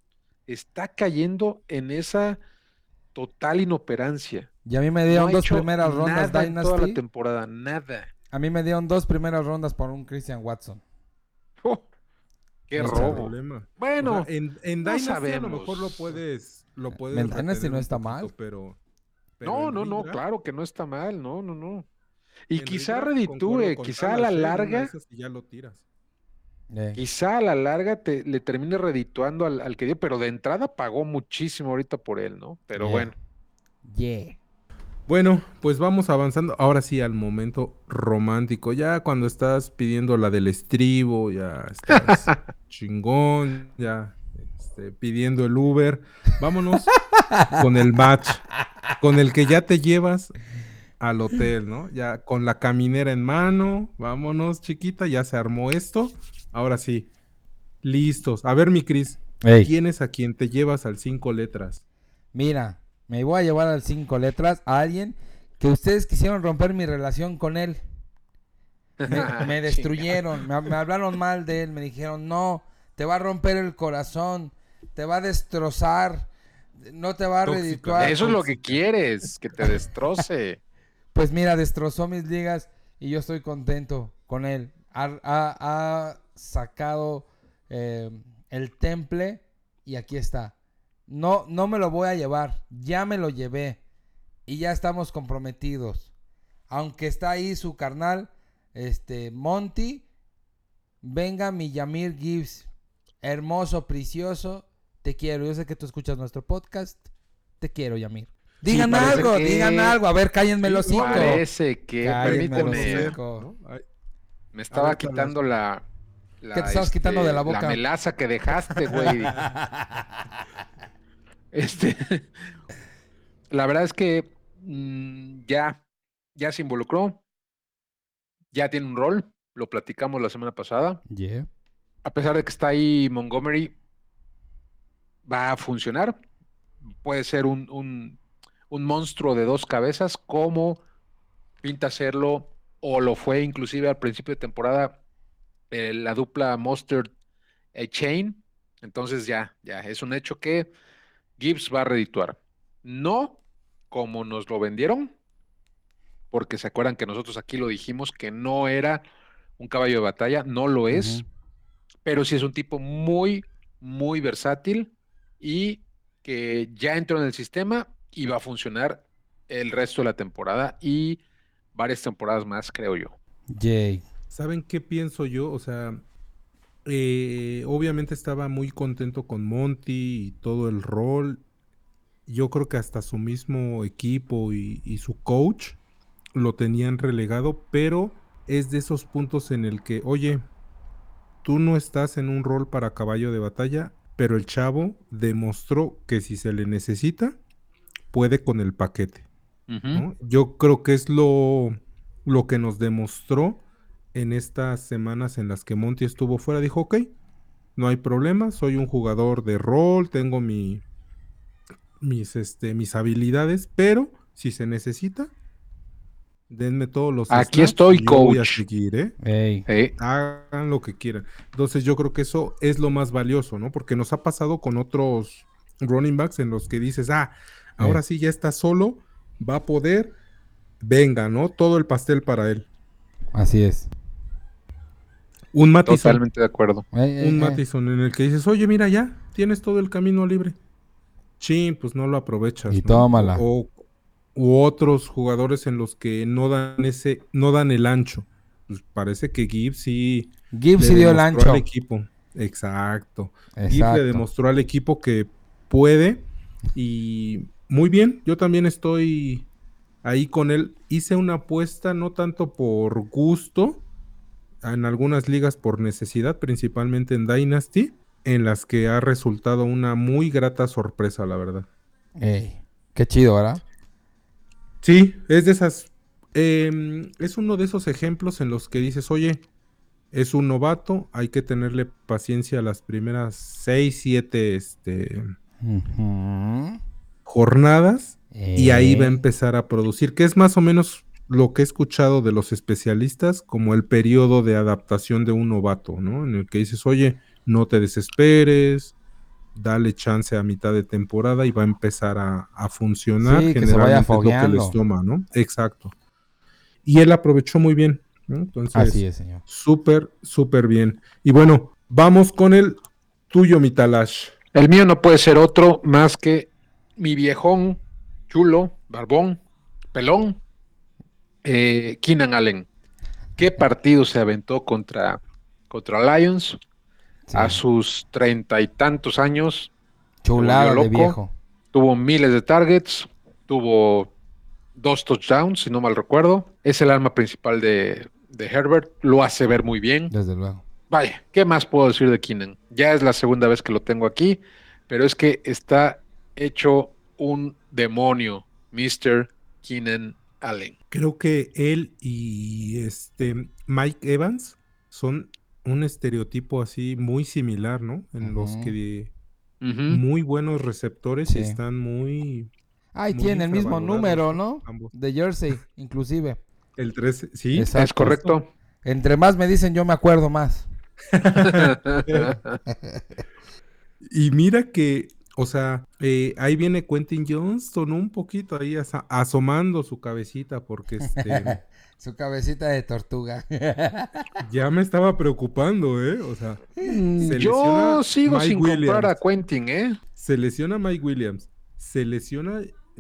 Está cayendo en esa total inoperancia. Y a mí me dieron dos primeras rondas nada toda la temporada, nada. A mí me dieron dos primeras rondas por un Christian Watson. [laughs] Oh, qué No robo. problema. Bueno, O sea, en, en no Dynasty a lo mejor lo puedes, lo puedes Dynasty retener no está poquito, mal. pero, pero no, no, no, claro que no está mal, no, no, no. Y quizá reditúe, con quizá a la ¿eh? Larga, ya lo tiras. Eh, quizá a la larga te, le termine redituando al, al que dio, pero de entrada pagó muchísimo ahorita por él, ¿no? Pero Yeah. bueno, yeah. Bueno, pues vamos avanzando. Ahora sí al momento romántico. Ya cuando estás pidiendo la del estribo, ya estás [laughs] chingón, ya este, pidiendo el Uber. Vámonos con el match, con el que ya te llevas al hotel, ¿no? Ya con la caminera en mano, vámonos, chiquita, ya se armó esto. Ahora sí, listos. A ver, mi Cris, ¿quién es a quien te llevas al cinco letras? mira, me voy a llevar al cinco letras a alguien que ustedes quisieron romper mi relación con él. Me, [laughs] me destruyeron, me, me hablaron mal de él, me dijeron, no, te va a romper el corazón, te va a destrozar, no te va a redituar. Eso es lo que quieres, que te destroce. [laughs] Pues mira, destrozó mis ligas y yo estoy contento con él. Ha, ha- ha sacado eh, el temple y aquí está. No, no me lo voy a llevar, ya me lo llevé y ya estamos comprometidos. Aunque está ahí su carnal, este Monty, venga mi Yamir Gibbs, hermoso, precioso, te quiero. Yo sé que tú escuchas nuestro podcast, te quiero, Yamir. Digan algo, que- digan algo, a ver, cállenme los cinco. Parece que, Cállenme permíteme, cinco. ¿no? Ay, me estaba ver, quitando la, la, este, ¿Qué te estabas quitando de la boca? La melaza que dejaste, güey. [laughs] Este, la verdad es que mm, ya, ya se involucró, ya tiene un rol, lo platicamos la semana pasada. Yeah. A pesar de que está ahí Montgomery, va a funcionar. Puede ser un, un- un monstruo de dos cabezas, como pinta serlo, o lo fue inclusive al principio de temporada eh, la dupla Mustard eh, Chain. Entonces ya, ya, es un hecho que Gibbs va a redituar. No como nos lo vendieron, porque se acuerdan que nosotros aquí lo dijimos que no era un caballo de batalla, no lo es pero sí es un tipo muy, muy versátil y que ya entró en el sistema y va a funcionar el resto de la temporada y varias temporadas más, creo yo. Yay. ¿Saben qué pienso yo? O sea, eh, obviamente estaba muy contento con Monty y todo el rol. Yo creo que hasta su mismo equipo y, y su coach lo tenían relegado, pero es de esos puntos en el que, oye, tú no estás en un rol para caballo de batalla, pero el chavo demostró que si se le necesita, puede con el paquete. Yo creo que es lo, lo que nos demostró en estas semanas en las que Monty estuvo fuera. Dijo, ok, no hay problema, soy un jugador de rol, tengo mi, mis, este, mis habilidades, pero si se necesita, denme todos los Aquí snaps estoy, y yo voy a coach. seguir, ¿eh? Hagan lo que quieran. Entonces yo creo que eso es lo más valioso, ¿no? Porque nos ha pasado con otros running backs en los que dices, ah, ahora sí ya está solo, va a poder, venga, ¿no? Todo el pastel para él. Así es. Un Matison, totalmente de acuerdo. Un ey. Mattison en el que dices, oye, mira ya, tienes todo el camino libre. Chin, pues no lo aprovechas. Y ¿no? tómala. O, u otros jugadores en los que no dan ese, no dan el ancho. Pues parece que Gibbs sí Gibbs sí dio el ancho. al equipo. Exacto. Gibbs le demostró al equipo que puede y muy bien, yo también estoy ahí con él. Hice una apuesta no tanto por gusto, en algunas ligas por necesidad, principalmente en Dynasty, en las que ha resultado una muy grata sorpresa, la verdad. Ey. Qué chido, ¿verdad? Sí, es de esas. em, es uno de esos ejemplos en los que dices, oye, es un novato, hay que tenerle paciencia las primeras 6, 7 este, jornadas y ahí va a Ey. empezar a producir, que es más o menos lo que he escuchado de los especialistas como el periodo de adaptación de un novato, ¿no? En el que dices, oye, no te desesperes, dale chance a mitad de temporada y va a empezar a, a funcionar. Sí, que se vaya generalmente es lo que les toma, ¿no? Exacto. Y él aprovechó muy bien, ¿no? Entonces, Así es, señor. súper, súper bien. Y bueno, vamos con el tuyo, mi Talash. El mío no puede ser otro más que mi viejón, chulo, barbón, pelón, eh, Keenan Allen. ¿Qué partido se aventó contra, contra Lions Sí. a sus treinta y tantos años? Chulada de viejo. Tuvo miles de targets, tuvo dos touchdowns, si no mal recuerdo. Es el arma principal de, de Herbert, lo hace ver muy bien. Desde luego. Vaya, ¿qué más puedo decir de Keenan? Ya es la segunda vez que lo tengo aquí, pero es que está hecho un demonio, Mr. Keenan Allen. Creo que él y este Mike Evans son un estereotipo así muy similar, ¿no? En los que muy buenos receptores y están muy Ay, Muy tiene el mismo número, ¿no? De Jersey, inclusive. el 13, sí. Exacto. Es correcto. Entre más me dicen, yo me acuerdo más. [laughs] [laughs] Y mira que, o sea, eh, ahí viene Quentin Johnston un poquito ahí asomando su cabecita porque este, [laughs] Su cabecita de tortuga. [laughs] ya me estaba preocupando, ¿eh? O sea, se Yo sigo Mike sin comprar a. Quentin, ¿eh? se lesiona Mike Williams, se lesiona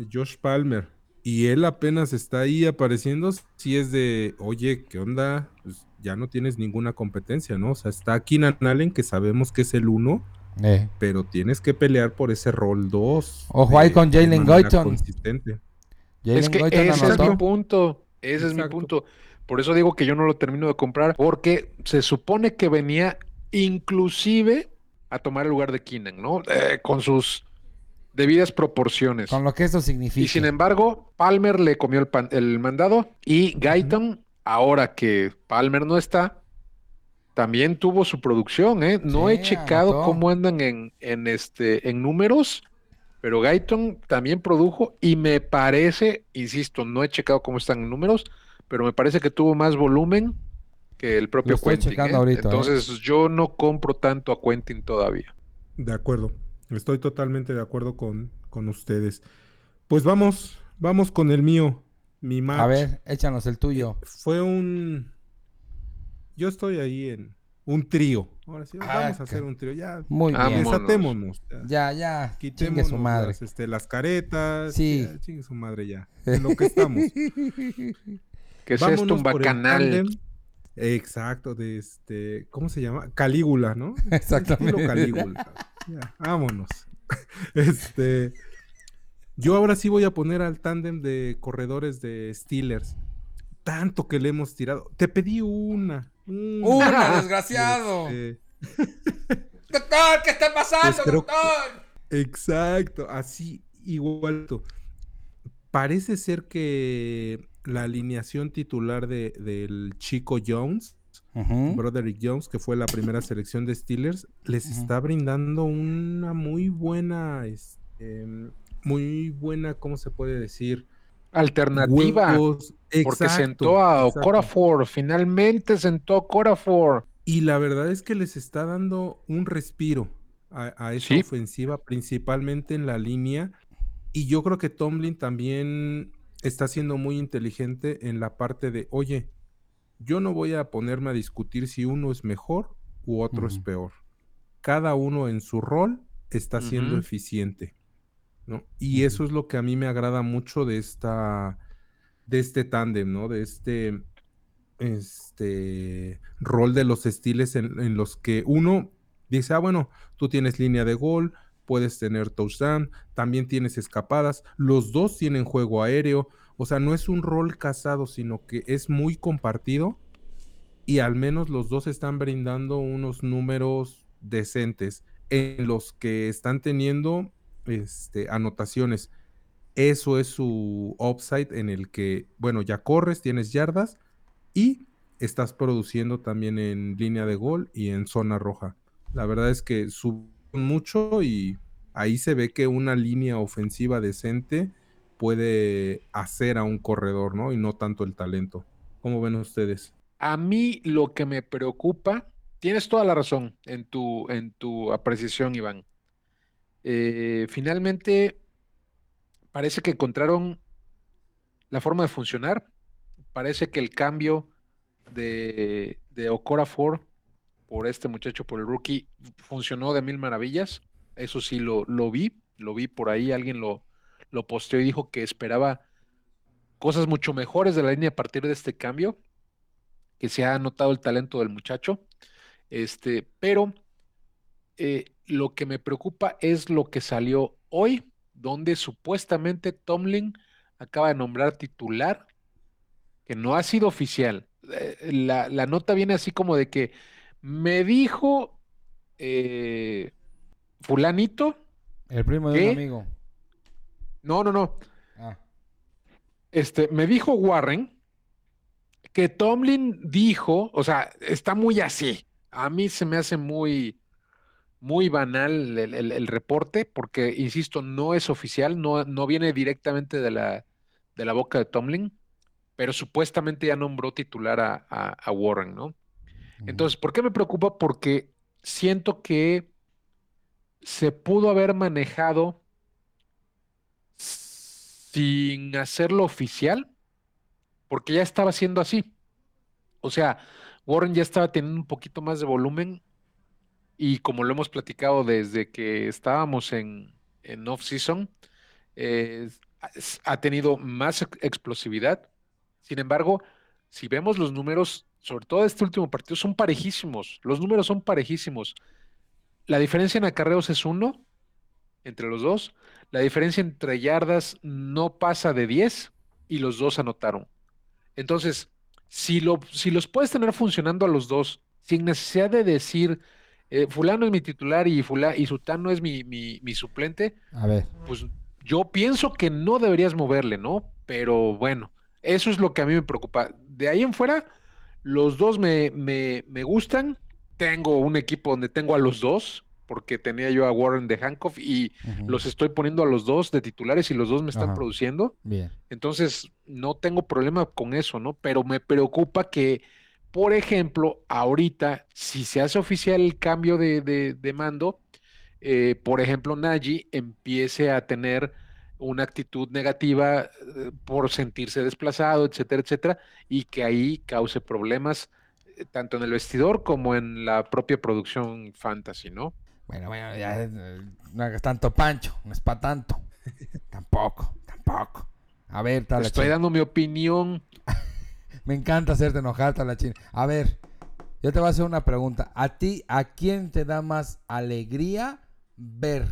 Josh Palmer y él apenas está ahí apareciendo. Si es de, oye, ¿qué onda? Pues ya no tienes ninguna competencia, ¿no? O sea, está Keenan Allen, que sabemos que es el uno, Eh, pero tienes que pelear por ese rol 2. Ojo ahí con Jalen Goyton. Consistente. Es que Goyton ese es mi punto. Ese es mi punto. Por eso digo que yo no lo termino de comprar, porque se supone que venía inclusive a tomar el lugar de Keenan, ¿no? Eh, con sus debidas proporciones. Con lo que eso significa. Y sin embargo, Palmer le comió el, pan- el mandado y Guyton, ahora que Palmer no está, también tuvo su producción, ¿eh? No Sí, he checado anotó. cómo andan en, en, este, en números, pero Guyton también produjo y me parece, insisto, no he checado cómo están en números, pero me parece que tuvo más volumen que el propio Quentin. checando ¿eh? ahorita, ¿eh? Entonces yo no compro tanto a Quentin todavía. De acuerdo. Estoy totalmente de acuerdo con, con ustedes. Pues vamos, vamos con el mío. Mi match. A ver, échanos el tuyo. Fue un. Yo estoy ahí en un trío. Ahora sí, Ah, vamos a hacer un trío. Ya, Muy bien. desatémonos. Ya, Ya. Quitémonos su madre. Las, este, las caretas. Sí. ya, chingue su madre ya. En lo que estamos. [laughs] Que es Vámonos esto un bacanal. Exacto, de este, ¿cómo se llama? Calígula, ¿no? [laughs] Exactamente. Estilo Calígula. Ya, vámonos. [laughs] Este, yo ahora sí voy a poner al tándem de corredores de Steelers. Tanto que le hemos tirado. Te pedí una. Una, ¡Una, [laughs] desgraciado! Este, [laughs] ¡Doctor! ¿Qué está pasando, Pues que- doctor? Exacto, así igual. Parece ser que la alineación titular de, del chico Jones, Ujú. Broderick Jones, que fue la primera selección de Steelers, les está brindando una muy buena, este, muy buena, ¿cómo se puede decir? Alternativa. Huevos. Porque sentó a exacto. Okorafor, finalmente sentó a Okorafor. Y la verdad es que les está dando un respiro a, a esa Sí. ofensiva, principalmente en la línea. Y yo creo que Tomlin también está siendo muy inteligente en la parte de, oye, yo no voy a ponerme a discutir si uno es mejor u otro es peor. Cada uno en su rol está siendo eficiente. ¿No? Y eso es lo que a mí me agrada mucho de esta, de este tándem, ¿no? De este, este rol de los estiles en, en los que uno dice, ah, bueno, tú tienes línea de gol, puedes tener touchdown, también tienes escapadas, los dos tienen juego aéreo, o sea, no es un rol casado, sino que es muy compartido y al menos los dos están brindando unos números decentes en los que están teniendo este, anotaciones. Eso es su upside en el que, bueno, ya corres, tienes yardas y estás produciendo también en línea de gol y en zona roja. La verdad es que suben mucho y ahí se ve que una línea ofensiva decente puede hacer a un corredor, ¿no? Y no tanto el talento. ¿Cómo ven ustedes? A mí lo que me preocupa, tienes toda la razón en tu, en tu apreciación, Iván. Eh, finalmente, parece que encontraron la forma de funcionar. Parece que el cambio de, de Okorafor por este muchacho, por el rookie, funcionó de mil maravillas. Eso sí lo, lo vi, lo vi por ahí, alguien lo, lo posteó y dijo que esperaba cosas mucho mejores de la línea a partir de este cambio, que se ha notado el talento del muchacho. Este, pero eh, lo que me preocupa es lo que salió hoy, donde supuestamente Tomlin acaba de nombrar titular, que no ha sido oficial. Eh, la, la nota viene así como de que me dijo eh, fulanito, El primo de un amigo. no, no, no, Ah. Este, me dijo Warren que Tomlin dijo, o sea, está muy así. A mí se me hace muy, muy banal el, el- el reporte, porque, insisto, no es oficial, no, no viene directamente de la, de la boca de Tomlin, pero supuestamente ya nombró titular a, a- a Warren, ¿no? Entonces, ¿por qué me preocupa? Porque siento que se pudo haber manejado sin hacerlo oficial, porque ya estaba siendo así. O sea, Warren ya estaba teniendo un poquito más de volumen y como lo hemos platicado desde que estábamos en, en off-season, ha tenido más ex- explosividad. Sin embargo, si vemos los números, sobre todo este último partido, son parejísimos. Los números son parejísimos. La diferencia en acarreos es uno entre los dos. La diferencia entre yardas no pasa de 10 y los dos anotaron. Entonces, si, lo, si los puedes tener funcionando a los dos, sin necesidad de decir, eh, fulano es mi titular y, fula, y sutano es mi, mi, mi suplente, A ver. pues yo pienso que no deberías moverle, ¿no? Pero bueno, eso es lo que a mí me preocupa. De ahí en fuera, los dos me, me, me gustan. Tengo un equipo donde tengo a los dos, porque tenía yo a Warren de Hancock y los estoy poniendo a los dos de titulares y los dos me están Ajá. produciendo. Bien. Entonces, no tengo problema con eso, ¿no? Pero me preocupa que, por ejemplo, ahorita, si se hace oficial el cambio de, de- de mando, eh, por ejemplo, Nagy empiece a tener una actitud negativa eh, por sentirse desplazado, etcétera, etcétera, y que ahí cause problemas eh, tanto en el vestidor como en la propia producción fantasy, ¿no? Bueno, bueno, ya no hagas tanto pancho, no es para tanto. [laughs] tampoco, tampoco. A ver, tal Estoy dando mi opinión. Me encanta hacerte enojar, Talachín. A ver, yo te voy a hacer una pregunta. ¿A ti, a quién te da más alegría ver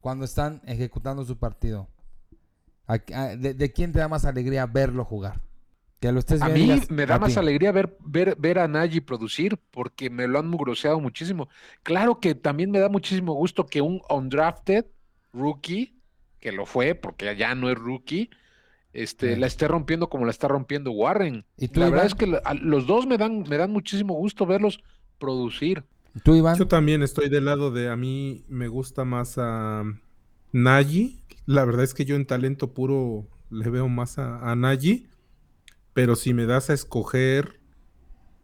cuando están ejecutando su partido? ¿A- a- de, de quién te da más alegría verlo jugar? Que lo estés A viendo y mí digas, me da más alegría ver, ver, ver a Nagy producir porque me lo han mugroseado muchísimo. Claro que también me da muchísimo gusto que un undrafted rookie, que lo fue porque ya no es rookie, este, Sí. la esté rompiendo como la está rompiendo Warren. ¿Y tú, La verdad es que la- a- los dos me dan, me dan muchísimo gusto verlos producir. ¿Tú, Iván? Yo también estoy del lado de a mí me gusta más a Nagy. La verdad es que yo en talento puro le veo más a, a Nagy. Pero si me das a escoger,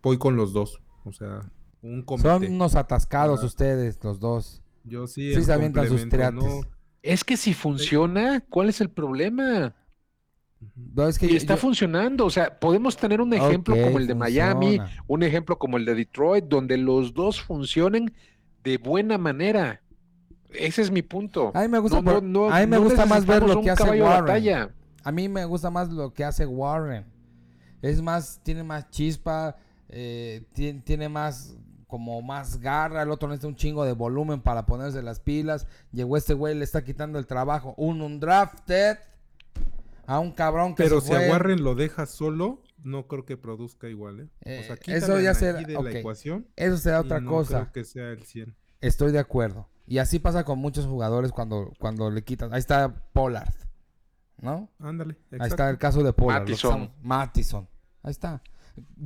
voy con los dos. O sea, un Son unos atascados ustedes, los dos. Yo sí, Sí se avientan sus complemento, triates. ¿no? Es que si funciona, ¿cuál es el problema? No, es que Y yo- está yo- funcionando, o sea, podemos tener un ejemplo como el de Miami, un ejemplo como el de Detroit, donde los dos funcionen de buena manera. Ese es mi punto. A mí me gusta, No, a mí me gusta más ver lo que hace Warren. batalla. A mí me gusta más lo que hace Warren. Es más, tiene más chispa, eh, ti- tiene más, como más garra. El otro necesita un chingo de volumen para ponerse las pilas. Llegó este güey, le está quitando el trabajo. Un undrafted a un cabrón que Pero se si fue. a Warren lo deja solo, no creo que produzca igual, ¿eh? Eh, o sea, eso quítale ya será- de la ecuación. Eso será y otra no cosa. creo que sea el 100. Estoy de acuerdo. Y así pasa con muchos jugadores cuando, cuando le quitan. Ahí está Pollard, ¿no? Ándale. Ahí está el caso de Pollard. Mattison. Mattison. Ahí está.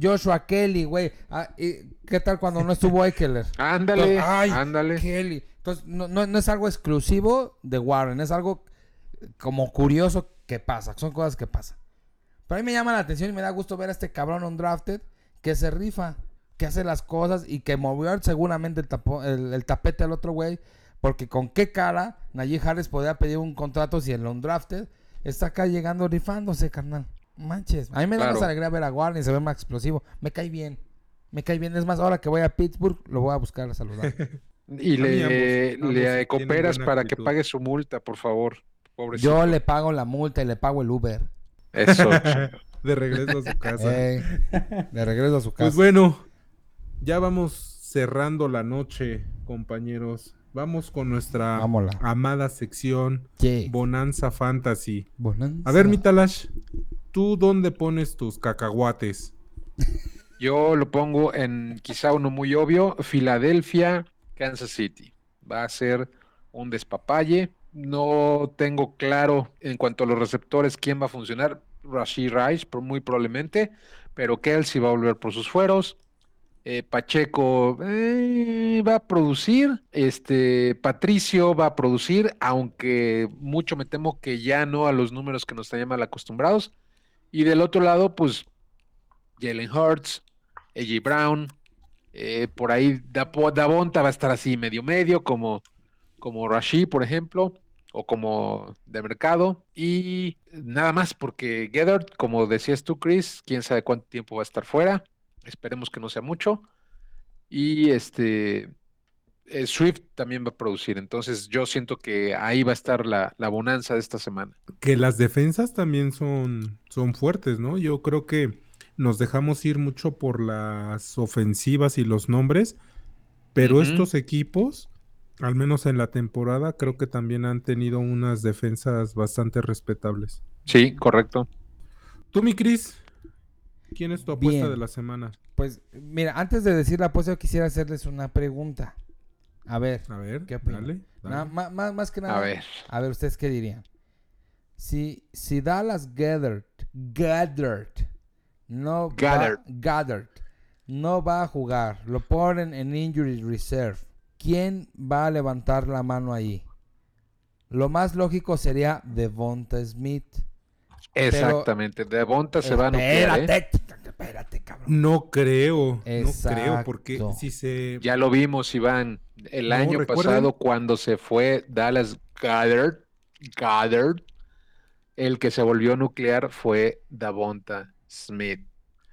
Joshua Kelly, güey. Ah, ¿y ¿Qué tal cuando no estuvo Eckler? [laughs] Ándale, Ay, ándale. Kelly. Entonces, no, no, no es algo exclusivo de Warren, es algo como curioso que pasa. Son cosas que pasan. Pero a mí me llama la atención y me da gusto ver a este cabrón undrafted que se rifa, que hace las cosas y que movió seguramente el, tapo- el, el tapete al otro güey. Porque con qué cara Najee Harris podría pedir un contrato si el undrafted está acá llegando rifándose, carnal. Manches. A mí me da Claro. más alegría ver a Warren y se ve más explosivo. Me cae bien. Me cae bien. Es más, ahora que voy a Pittsburgh, lo voy a buscar a saludar. [laughs] Y le, ambos, ambos le tienen cooperas para actitud. que pague su multa, por favor. Pobrecito. Yo le pago la multa y le pago el Uber. Eso. [laughs] De regreso a su casa. De regreso a su casa. Pues bueno, ya vamos cerrando la noche, compañeros. Vamos con nuestra amada sección Yeah. Bonanza Fantasy. Bonanza. A ver, mi Talash, ¿tú dónde pones tus cacahuates? Yo lo pongo en quizá uno muy obvio, Filadelfia, Kansas City. Va a ser un despapalle, No tengo claro en cuanto a los receptores quién va a funcionar. Rashid Rice, muy probablemente, pero Kelsey va a volver por sus fueros. Eh, Pacheco eh, va a producir. Este Patricio va a producir, aunque mucho me temo que ya no a los números que nos tenían mal acostumbrados. Y del otro lado, pues Jalen Hurts, AJ Brown, eh, por ahí Davonta va a estar así medio medio, como, como Rashid, por ejemplo, o como de mercado. Y nada más, porque Gethard, como decías tú, Chris, quién sabe cuánto tiempo va a estar fuera. Esperemos que no sea mucho. Y este eh, Swift también va a producir. Entonces yo siento que ahí va a estar la, la bonanza de esta semana. Que las defensas también son, son fuertes, ¿no? Yo creo que nos dejamos ir mucho por las ofensivas y los nombres, pero estos equipos, al menos en la temporada, creo que también han tenido unas defensas bastante respetables. Sí, correcto. Tú, mi Cris, ¿quién es tu apuesta Bien. de la semana? Pues, mira, antes de decir la apuesta, yo quisiera hacerles una pregunta. A ver, A ver, ¿Qué opinan? dale, dale. más que nada. A ver. A ver, ¿ustedes qué dirían? Si, si Dallas Gathered, Gathered, no Gathered. Va, gathered, no va a jugar, lo ponen en Injury Reserve, ¿quién va a levantar la mano ahí? Lo más lógico sería Devonta Smith. Exactamente. Devonta se va a nuclear, ¿eh? Espérate, espérate, cabrón. No creo, no creo, porque si se... Ya lo vimos, Iván, el No, año ¿recuerdan? pasado cuando se fue Dallas Goddard, Goddard, el que se volvió nuclear fue Davonta Smith.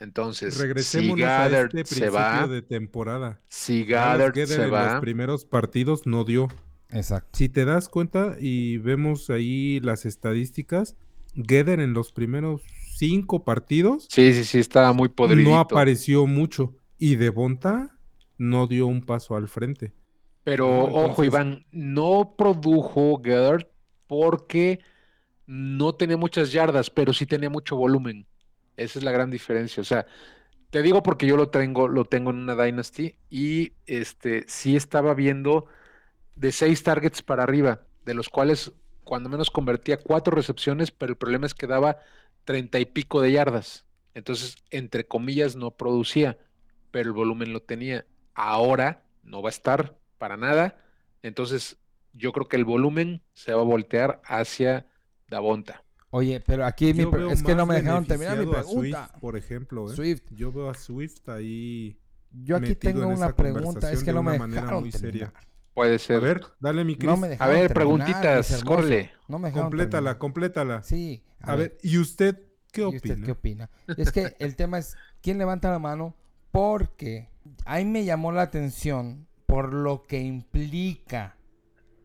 Entonces, si Regresémonos a este se principio va, de temporada. si Goedert se en va, los primeros partidos no dio. Exacto. Si te das cuenta y vemos ahí las estadísticas, Geder en los primeros cinco partidos sí, sí, sí, estaba muy podridito. no apareció mucho y Devonta no dio un paso al frente. Pero No, ojo, Iván, no produjo Goddard porque no tenía muchas yardas, pero sí tenía mucho volumen. Esa es la gran diferencia. O sea, te digo porque yo lo tengo, lo tengo en una Dynasty y este sí estaba viendo de seis targets para arriba, de los cuales cuando menos convertía cuatro recepciones, pero el problema es que daba treinta y pico de yardas. Entonces, entre comillas, no producía, pero el volumen lo tenía. Ahora no va a estar para nada. Entonces, yo creo que el volumen se va a voltear hacia Davonta. Oye, pero aquí mi es que no me dejaron terminar mi a pregunta. Swift, por ejemplo, ¿eh? Swift. Yo veo a Swift ahí. Yo aquí tengo en una pregunta, es que no me dejaron muy seria. terminar. Puede A ser. ver, dale mi Cris. No me dejaron ver, terminar, preguntitas, córrele. No me dejaron complétala, terminar. complétala. Sí. A ver, ¿y usted qué ¿y opina? usted qué opina? Es que [laughs] el tema es quién levanta la mano porque ahí me llamó la atención por lo que implica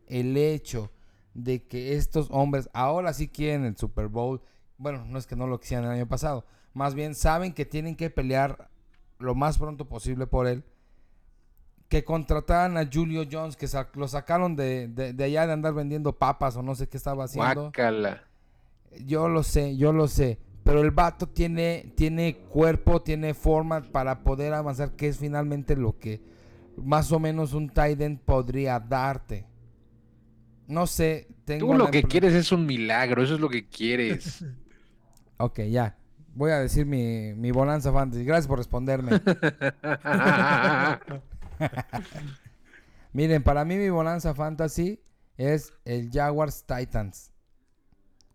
el hecho de que estos hombres ahora sí quieren el Super Bowl. Bueno, no es que no lo quisieran el año pasado, más bien saben que tienen que pelear lo más pronto posible por él. Que contrataran a Julio Jones, que lo sacaron de, de- de allá de andar vendiendo papas o no sé qué estaba haciendo. Guácala. Yo lo sé, yo lo sé. Pero el vato tiene, tiene cuerpo, tiene forma para poder avanzar, que es finalmente lo que más o menos un tight end podría darte. No sé, tengo Tú lo que quieres es un milagro, eso es lo que quieres. [laughs] Ok, ya. Voy a decir mi, mi bonanza fantasy. Gracias por responderme. [laughs] [laughs] Miren, para mí mi bonanza fantasy es el Jaguars Titans.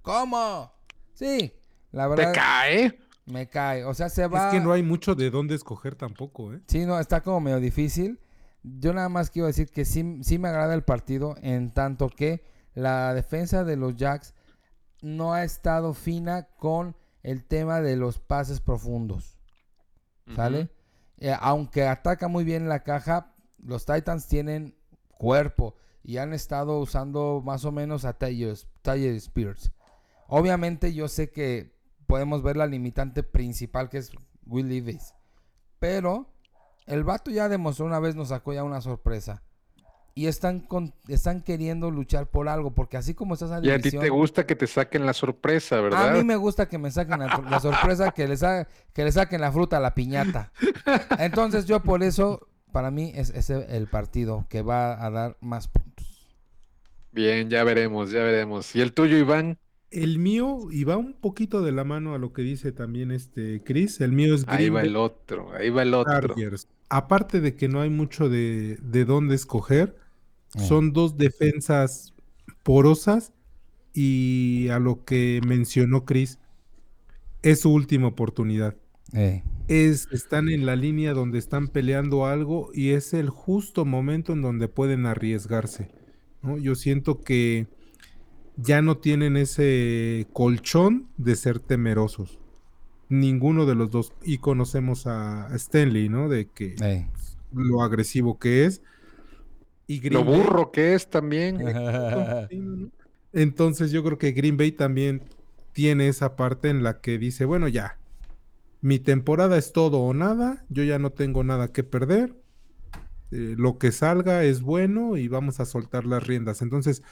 ¿Cómo? Sí, la ¿Te verdad cae? me cae. O sea, se va. Es que no hay mucho de dónde escoger tampoco, ¿eh? Sí, no, está como medio difícil. Yo nada más quiero decir que sí, sí me agrada el partido en tanto que la defensa de los Jacks no ha estado fina con el tema de los pases profundos. ¿Sale? Eh, aunque ataca muy bien la caja, los Titans tienen cuerpo y han estado usando más o menos a Tyler Spears. Obviamente yo sé que podemos ver la limitante principal que es Will Levis. Pero el vato ya demostró una vez, nos sacó ya una sorpresa. Y están, con- están queriendo luchar por algo, porque así como está esa Y a ti te gusta que te saquen la sorpresa, A ¿verdad? mí me gusta que me saquen la, la sorpresa, que le, sa- que le saquen la fruta a la piñata. Entonces yo por eso, para mí es ese el partido que va a dar más puntos. Bien, ya veremos, ya veremos. ¿Y el tuyo, Iván? El mío, y va un poquito de la mano a lo que dice también este Chris, el mío es Ahí Green va Bay el otro, ahí va el otro. Chargers. Aparte de que no hay mucho de, de dónde escoger, Eh. son dos defensas porosas y a lo que mencionó Chris, es su última oportunidad. Eh, Es, están en la línea donde están peleando algo y es el justo momento en donde pueden arriesgarse. ¿no? Yo siento que ya no tienen ese colchón de ser temerosos. Ninguno de los dos. Y conocemos a Stanley, ¿no? De que eh. lo agresivo que es. Y Lo Bay- burro que es también. [laughs] Entonces yo creo que Green Bay también tiene esa parte en la que dice, bueno, ya, mi temporada es todo o nada, yo ya no tengo nada que perder, eh, lo que salga es bueno y vamos a soltar las riendas. Entonces,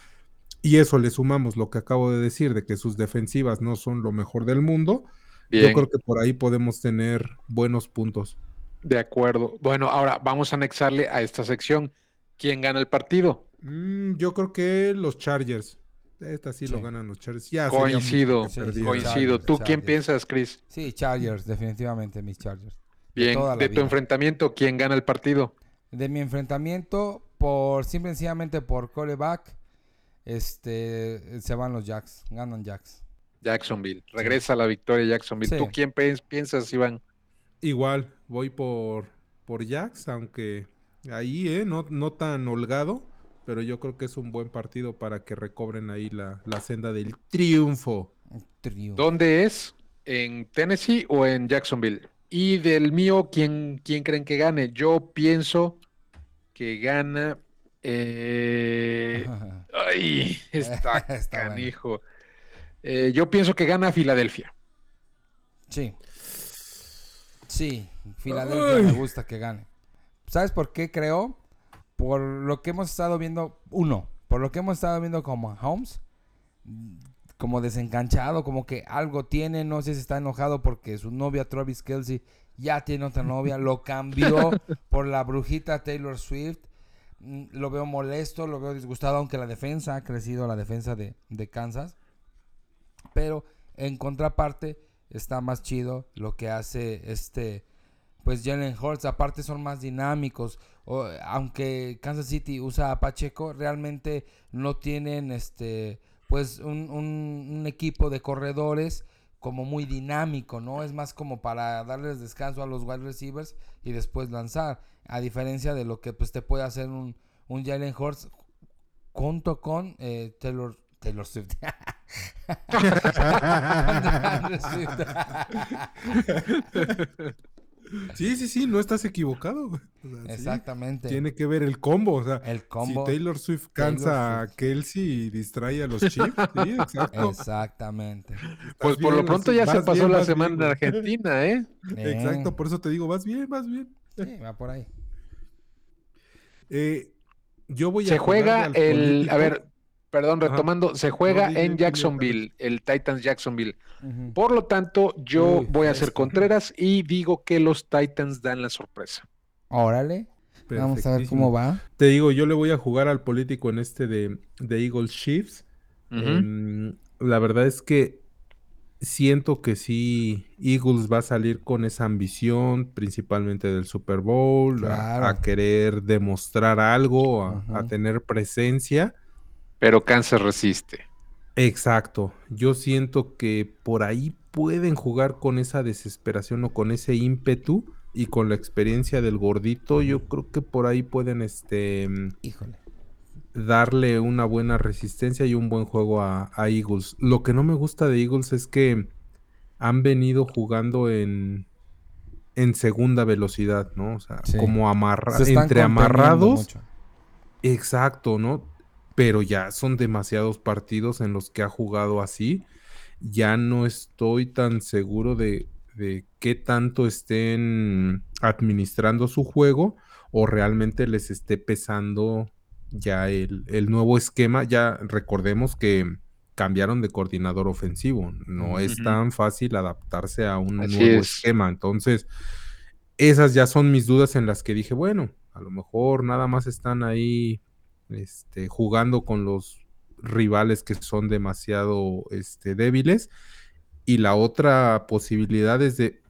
y eso le sumamos lo que acabo de decir, de que sus defensivas no son lo mejor del mundo, Bien, yo creo que por ahí podemos tener buenos puntos. de acuerdo. Bueno, ahora vamos a anexarle a esta sección. ¿Quién gana el partido? Mm, yo creo que los Chargers. Esta sí, lo ganan los Chargers. Ya Coincido, coincido. Chargers, ¿Tú quién piensas, Chris? Sí, Chargers, definitivamente mis Chargers. Bien, de tu vida. enfrentamiento, ¿quién gana el partido? De mi enfrentamiento, por simple y sencillamente por coreback, este, se van los Jacks, ganan Jacks. Jacksonville. Regresa la victoria Jacksonville. Sí. ¿Tú quién piensas, Iván? Igual, voy por, por Jax, aunque ahí, ¿eh? No, no tan holgado, pero yo creo que es un buen partido para que recobren ahí la, la senda del triunfo. Trío. ¿Dónde es? ¿En Tennessee o en Jacksonville? Y del mío, ¿quién, quién creen que gane? Yo pienso que gana. Eh, [laughs] Ay, [laughs] está Está canijo. Eh, yo pienso que gana Filadelfia. Sí. Sí, Filadelfia me gusta que gane. ¿Sabes por qué creo? Por lo que hemos estado viendo, uno, por lo que hemos estado viendo como Holmes, como desencanchado, como que algo tiene, no sé si está enojado porque su novia Travis Kelsey ya tiene otra novia, lo cambió [laughs] por la brujita Taylor Swift. Mm, Lo veo molesto, lo veo disgustado, aunque la defensa ha crecido, la defensa de, de Kansas. Pero en contraparte está más chido lo que hace este pues Jalen Hurts. Aparte son más dinámicos. Aunque Kansas City usa a Pacheco, realmente no tienen este pues un- un equipo de corredores como muy dinámico, ¿no? Es más como para darles descanso a los wide receivers y después lanzar. A diferencia de lo que pues te puede hacer un, un Jalen Hurts junto con eh, Taylor, Taylor Swift. [laughs] [laughs] Sí, sí, sí, no estás equivocado. güey. O sea, sí, Exactamente. Tiene que ver el combo. O sea, El combo. si Taylor Swift cansa Taylor a. Kelsey y distrae a los Chiefs, sí, [laughs] exacto. Exactamente. Pues por lo pronto ya se pasó bien, la semana bien, en. Argentina, ¿eh? Exacto, por eso te digo, vas bien, vas bien. Sí, va por ahí. Eh, yo voy a Se juega el, político. a ver, perdón, Ajá. retomando, se juega en Jacksonville, el Titans Jacksonville. Por lo tanto, yo Uy, voy a ser fresco. Contreras y digo que los Titans dan la sorpresa. Órale. Vamos a ver cómo va. Te digo, yo le voy a jugar al político en este de, de Eagles Chiefs. Em, la verdad es que siento que sí, Eagles va a salir con esa ambición, principalmente del Super Bowl, a- Claro. a, querer demostrar algo, a, tener presencia. Pero Kansas resiste. Exacto. Yo siento que por ahí pueden jugar con esa desesperación o con ese ímpetu y con la experiencia del gordito. Yo creo que por ahí pueden este Híjole. darle una buena resistencia y un buen juego a, a Eagles. Lo que no me gusta de Eagles es que han venido jugando en, en segunda velocidad, ¿no? O sea, Sí. como amarra Se están entre amarrados. mucho. Exacto, ¿no? Pero ya son demasiados partidos en los que ha jugado así. Ya no estoy tan seguro de, de qué tanto estén administrando su juego o realmente les esté pesando ya el, el nuevo esquema. Ya recordemos que cambiaron de coordinador ofensivo. No es tan fácil adaptarse a un Así nuevo es. esquema. Entonces, esas ya son mis dudas en las que dije, bueno, a lo mejor nada más están ahí este, jugando con los rivales que son demasiado este, débiles. Y la otra posibilidad es de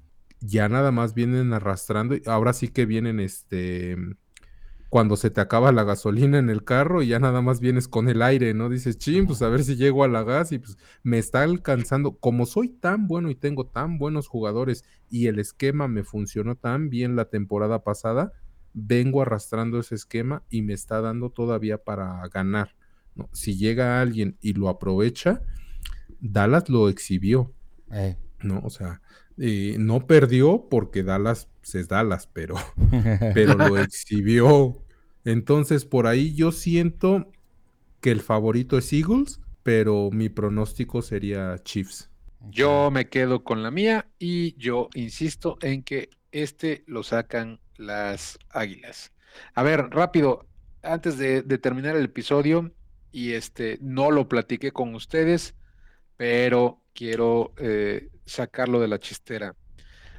ya nada más vienen arrastrando, ahora sí que vienen este cuando se te acaba la gasolina en el carro y ya nada más vienes con el aire, ¿no? Dices, ching, pues a ver si llego a la gas y pues me está alcanzando. Como soy tan bueno y tengo tan buenos jugadores y el esquema me funcionó tan bien la temporada pasada, vengo arrastrando ese esquema y me está dando todavía para ganar. ¿no? Si llega alguien y lo aprovecha, Dallas lo exhibió. Eh. ¿no? O sea, eh, no perdió porque Dallas pues, es Dallas, pero, [laughs] pero lo exhibió. Entonces, por ahí yo siento que el favorito es Eagles, pero mi pronóstico sería Chiefs. Yo me quedo con la mía y yo insisto en que este lo sacan las águilas. A ver, rápido, antes de, de terminar el episodio, y este no lo platiqué con ustedes, pero quiero eh, sacarlo de la chistera.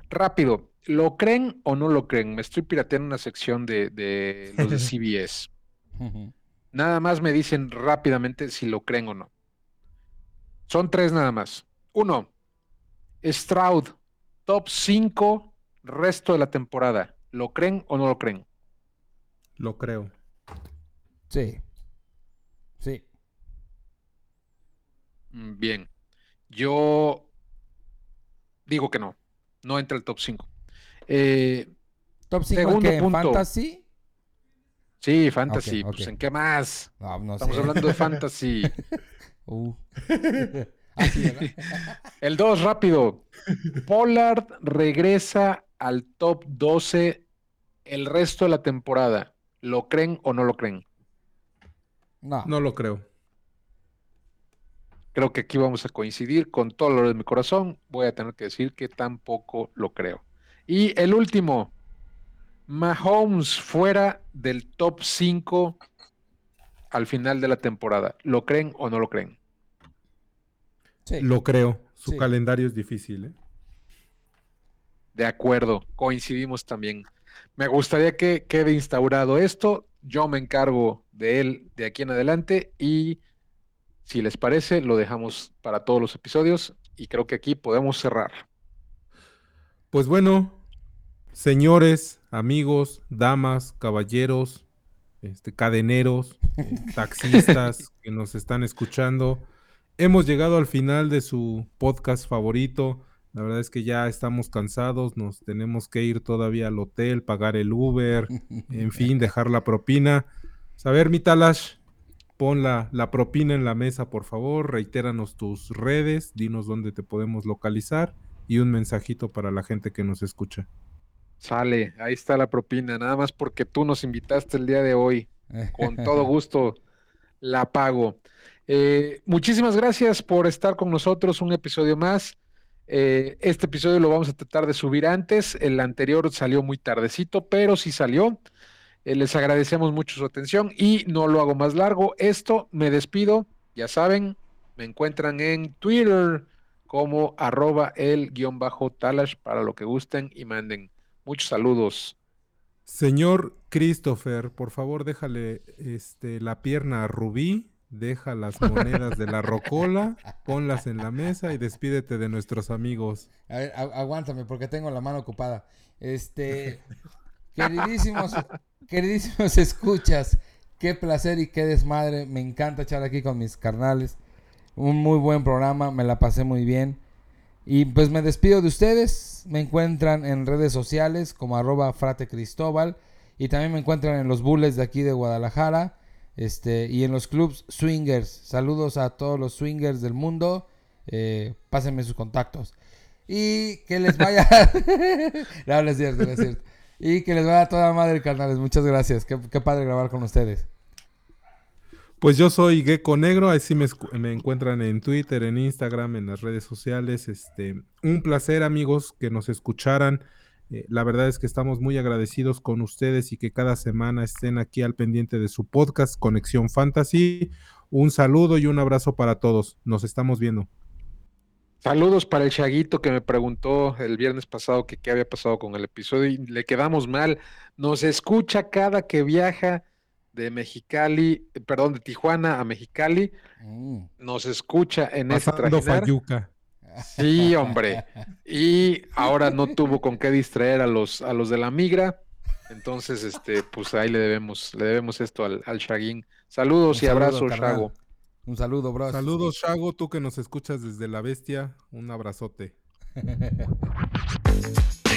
Rápido, ¿lo creen o no lo creen? Me estoy pirateando una sección de, de los de [laughs] CBS. Nada más me dicen rápidamente si lo creen o no. Son tres nada más. Uno, Stroud, top 5 resto de la temporada. ¿Lo creen o no lo creen? Lo creo. Sí. Sí. Mm, Bien. Yo digo que no. No entra el top 5. Eh, Top 5 Segundo en punto. fantasy. sí, fantasy. Ok, Pues ok. en qué más. No, no Estamos sé. hablando de fantasy. [laughs] Uh. [laughs] Así. El 2, rápido. [laughs] Pollard regresa al top 12 el resto de la temporada. ¿Lo creen o no lo creen? No. No lo creo. Creo que aquí vamos a coincidir con todo lo de mi corazón. Voy a tener que decir que tampoco lo creo. Y el último, Mahomes fuera del top 5 al final de la temporada. ¿Lo creen o no lo creen? Sí. Lo creo. Su Sí. calendario es difícil, ¿eh? De acuerdo, coincidimos también. Me gustaría que quede instaurado esto. Yo me encargo de él de aquí en adelante y si les parece, lo dejamos para todos los episodios y creo que aquí podemos cerrar. Pues bueno, señores, amigos, damas, caballeros, este, cadeneros, [laughs] taxistas que nos están escuchando, hemos llegado al final de su podcast favorito. La verdad es que ya estamos cansados, nos tenemos que ir todavía al hotel, pagar el Uber, [laughs] en fin, dejar la propina. Saber, mi Talash, pon la, la propina en la mesa, por favor, reitéranos tus redes, dinos dónde te podemos localizar y un mensajito para la gente que nos escucha. Sale, ahí está la propina, nada más porque tú nos invitaste el día de hoy. Con todo [laughs] gusto la pago. Eh, muchísimas gracias por estar con nosotros un episodio más. Eh, este episodio lo vamos a tratar de subir antes. El anterior salió muy tardecito, pero sí salió. Eh, les agradecemos mucho su atención y no lo hago más largo. Esto me despido. Ya saben, me encuentran en Twitter como arroba el guion bajo talash para lo que gusten y manden. Muchos saludos. Señor Christopher, por favor, déjale este, la pierna a Rubí, deja las monedas de la rocola, ponlas en la mesa y despídete de nuestros amigos. A ver, agu- aguántame porque tengo la mano ocupada. Este, queridísimos, queridísimos escuchas, qué placer y qué desmadre. Me encanta echar aquí con mis carnales. Un muy buen programa, me la pasé muy bien. Y pues me despido de ustedes. Me encuentran en redes sociales como arroba frate cristóbal. Y también me encuentran en los bulles de aquí de Guadalajara. Este, y en los clubs swingers. Saludos a todos los swingers del mundo. Eh, pásenme sus contactos. Y que les vaya. [laughs] [laughs] no, no es cierto, no es cierto. Y que les vaya a toda madre, carnales. Muchas gracias. Qué, qué padre grabar con ustedes. Pues yo soy Gecko Negro, ahí sí me encuentran en Twitter, en Instagram, en las redes sociales. Este, un placer, amigos, que nos escucharan. Eh, la verdad es que estamos muy agradecidos con ustedes y que cada semana estén aquí al pendiente de su podcast Conexión Fantasy. Un saludo y un abrazo para todos. Nos estamos viendo. Saludos para el Chaguito que me preguntó el viernes pasado que qué había pasado con el episodio y le quedamos mal. Nos escucha cada que viaja de Mexicali, eh, perdón, de Tijuana a Mexicali. Mm. Nos escucha en ese Pasando trajinar. Fayuca. Sí, hombre. Y ahora no tuvo con qué distraer a los, a los de la migra. Entonces, este, pues ahí le debemos, le debemos esto al, al Shaguín. Saludos Un y saludo, abrazos. Shago. Un saludo, bro. Saludos, Shago, tú que nos escuchas desde la bestia. Un abrazote. [laughs]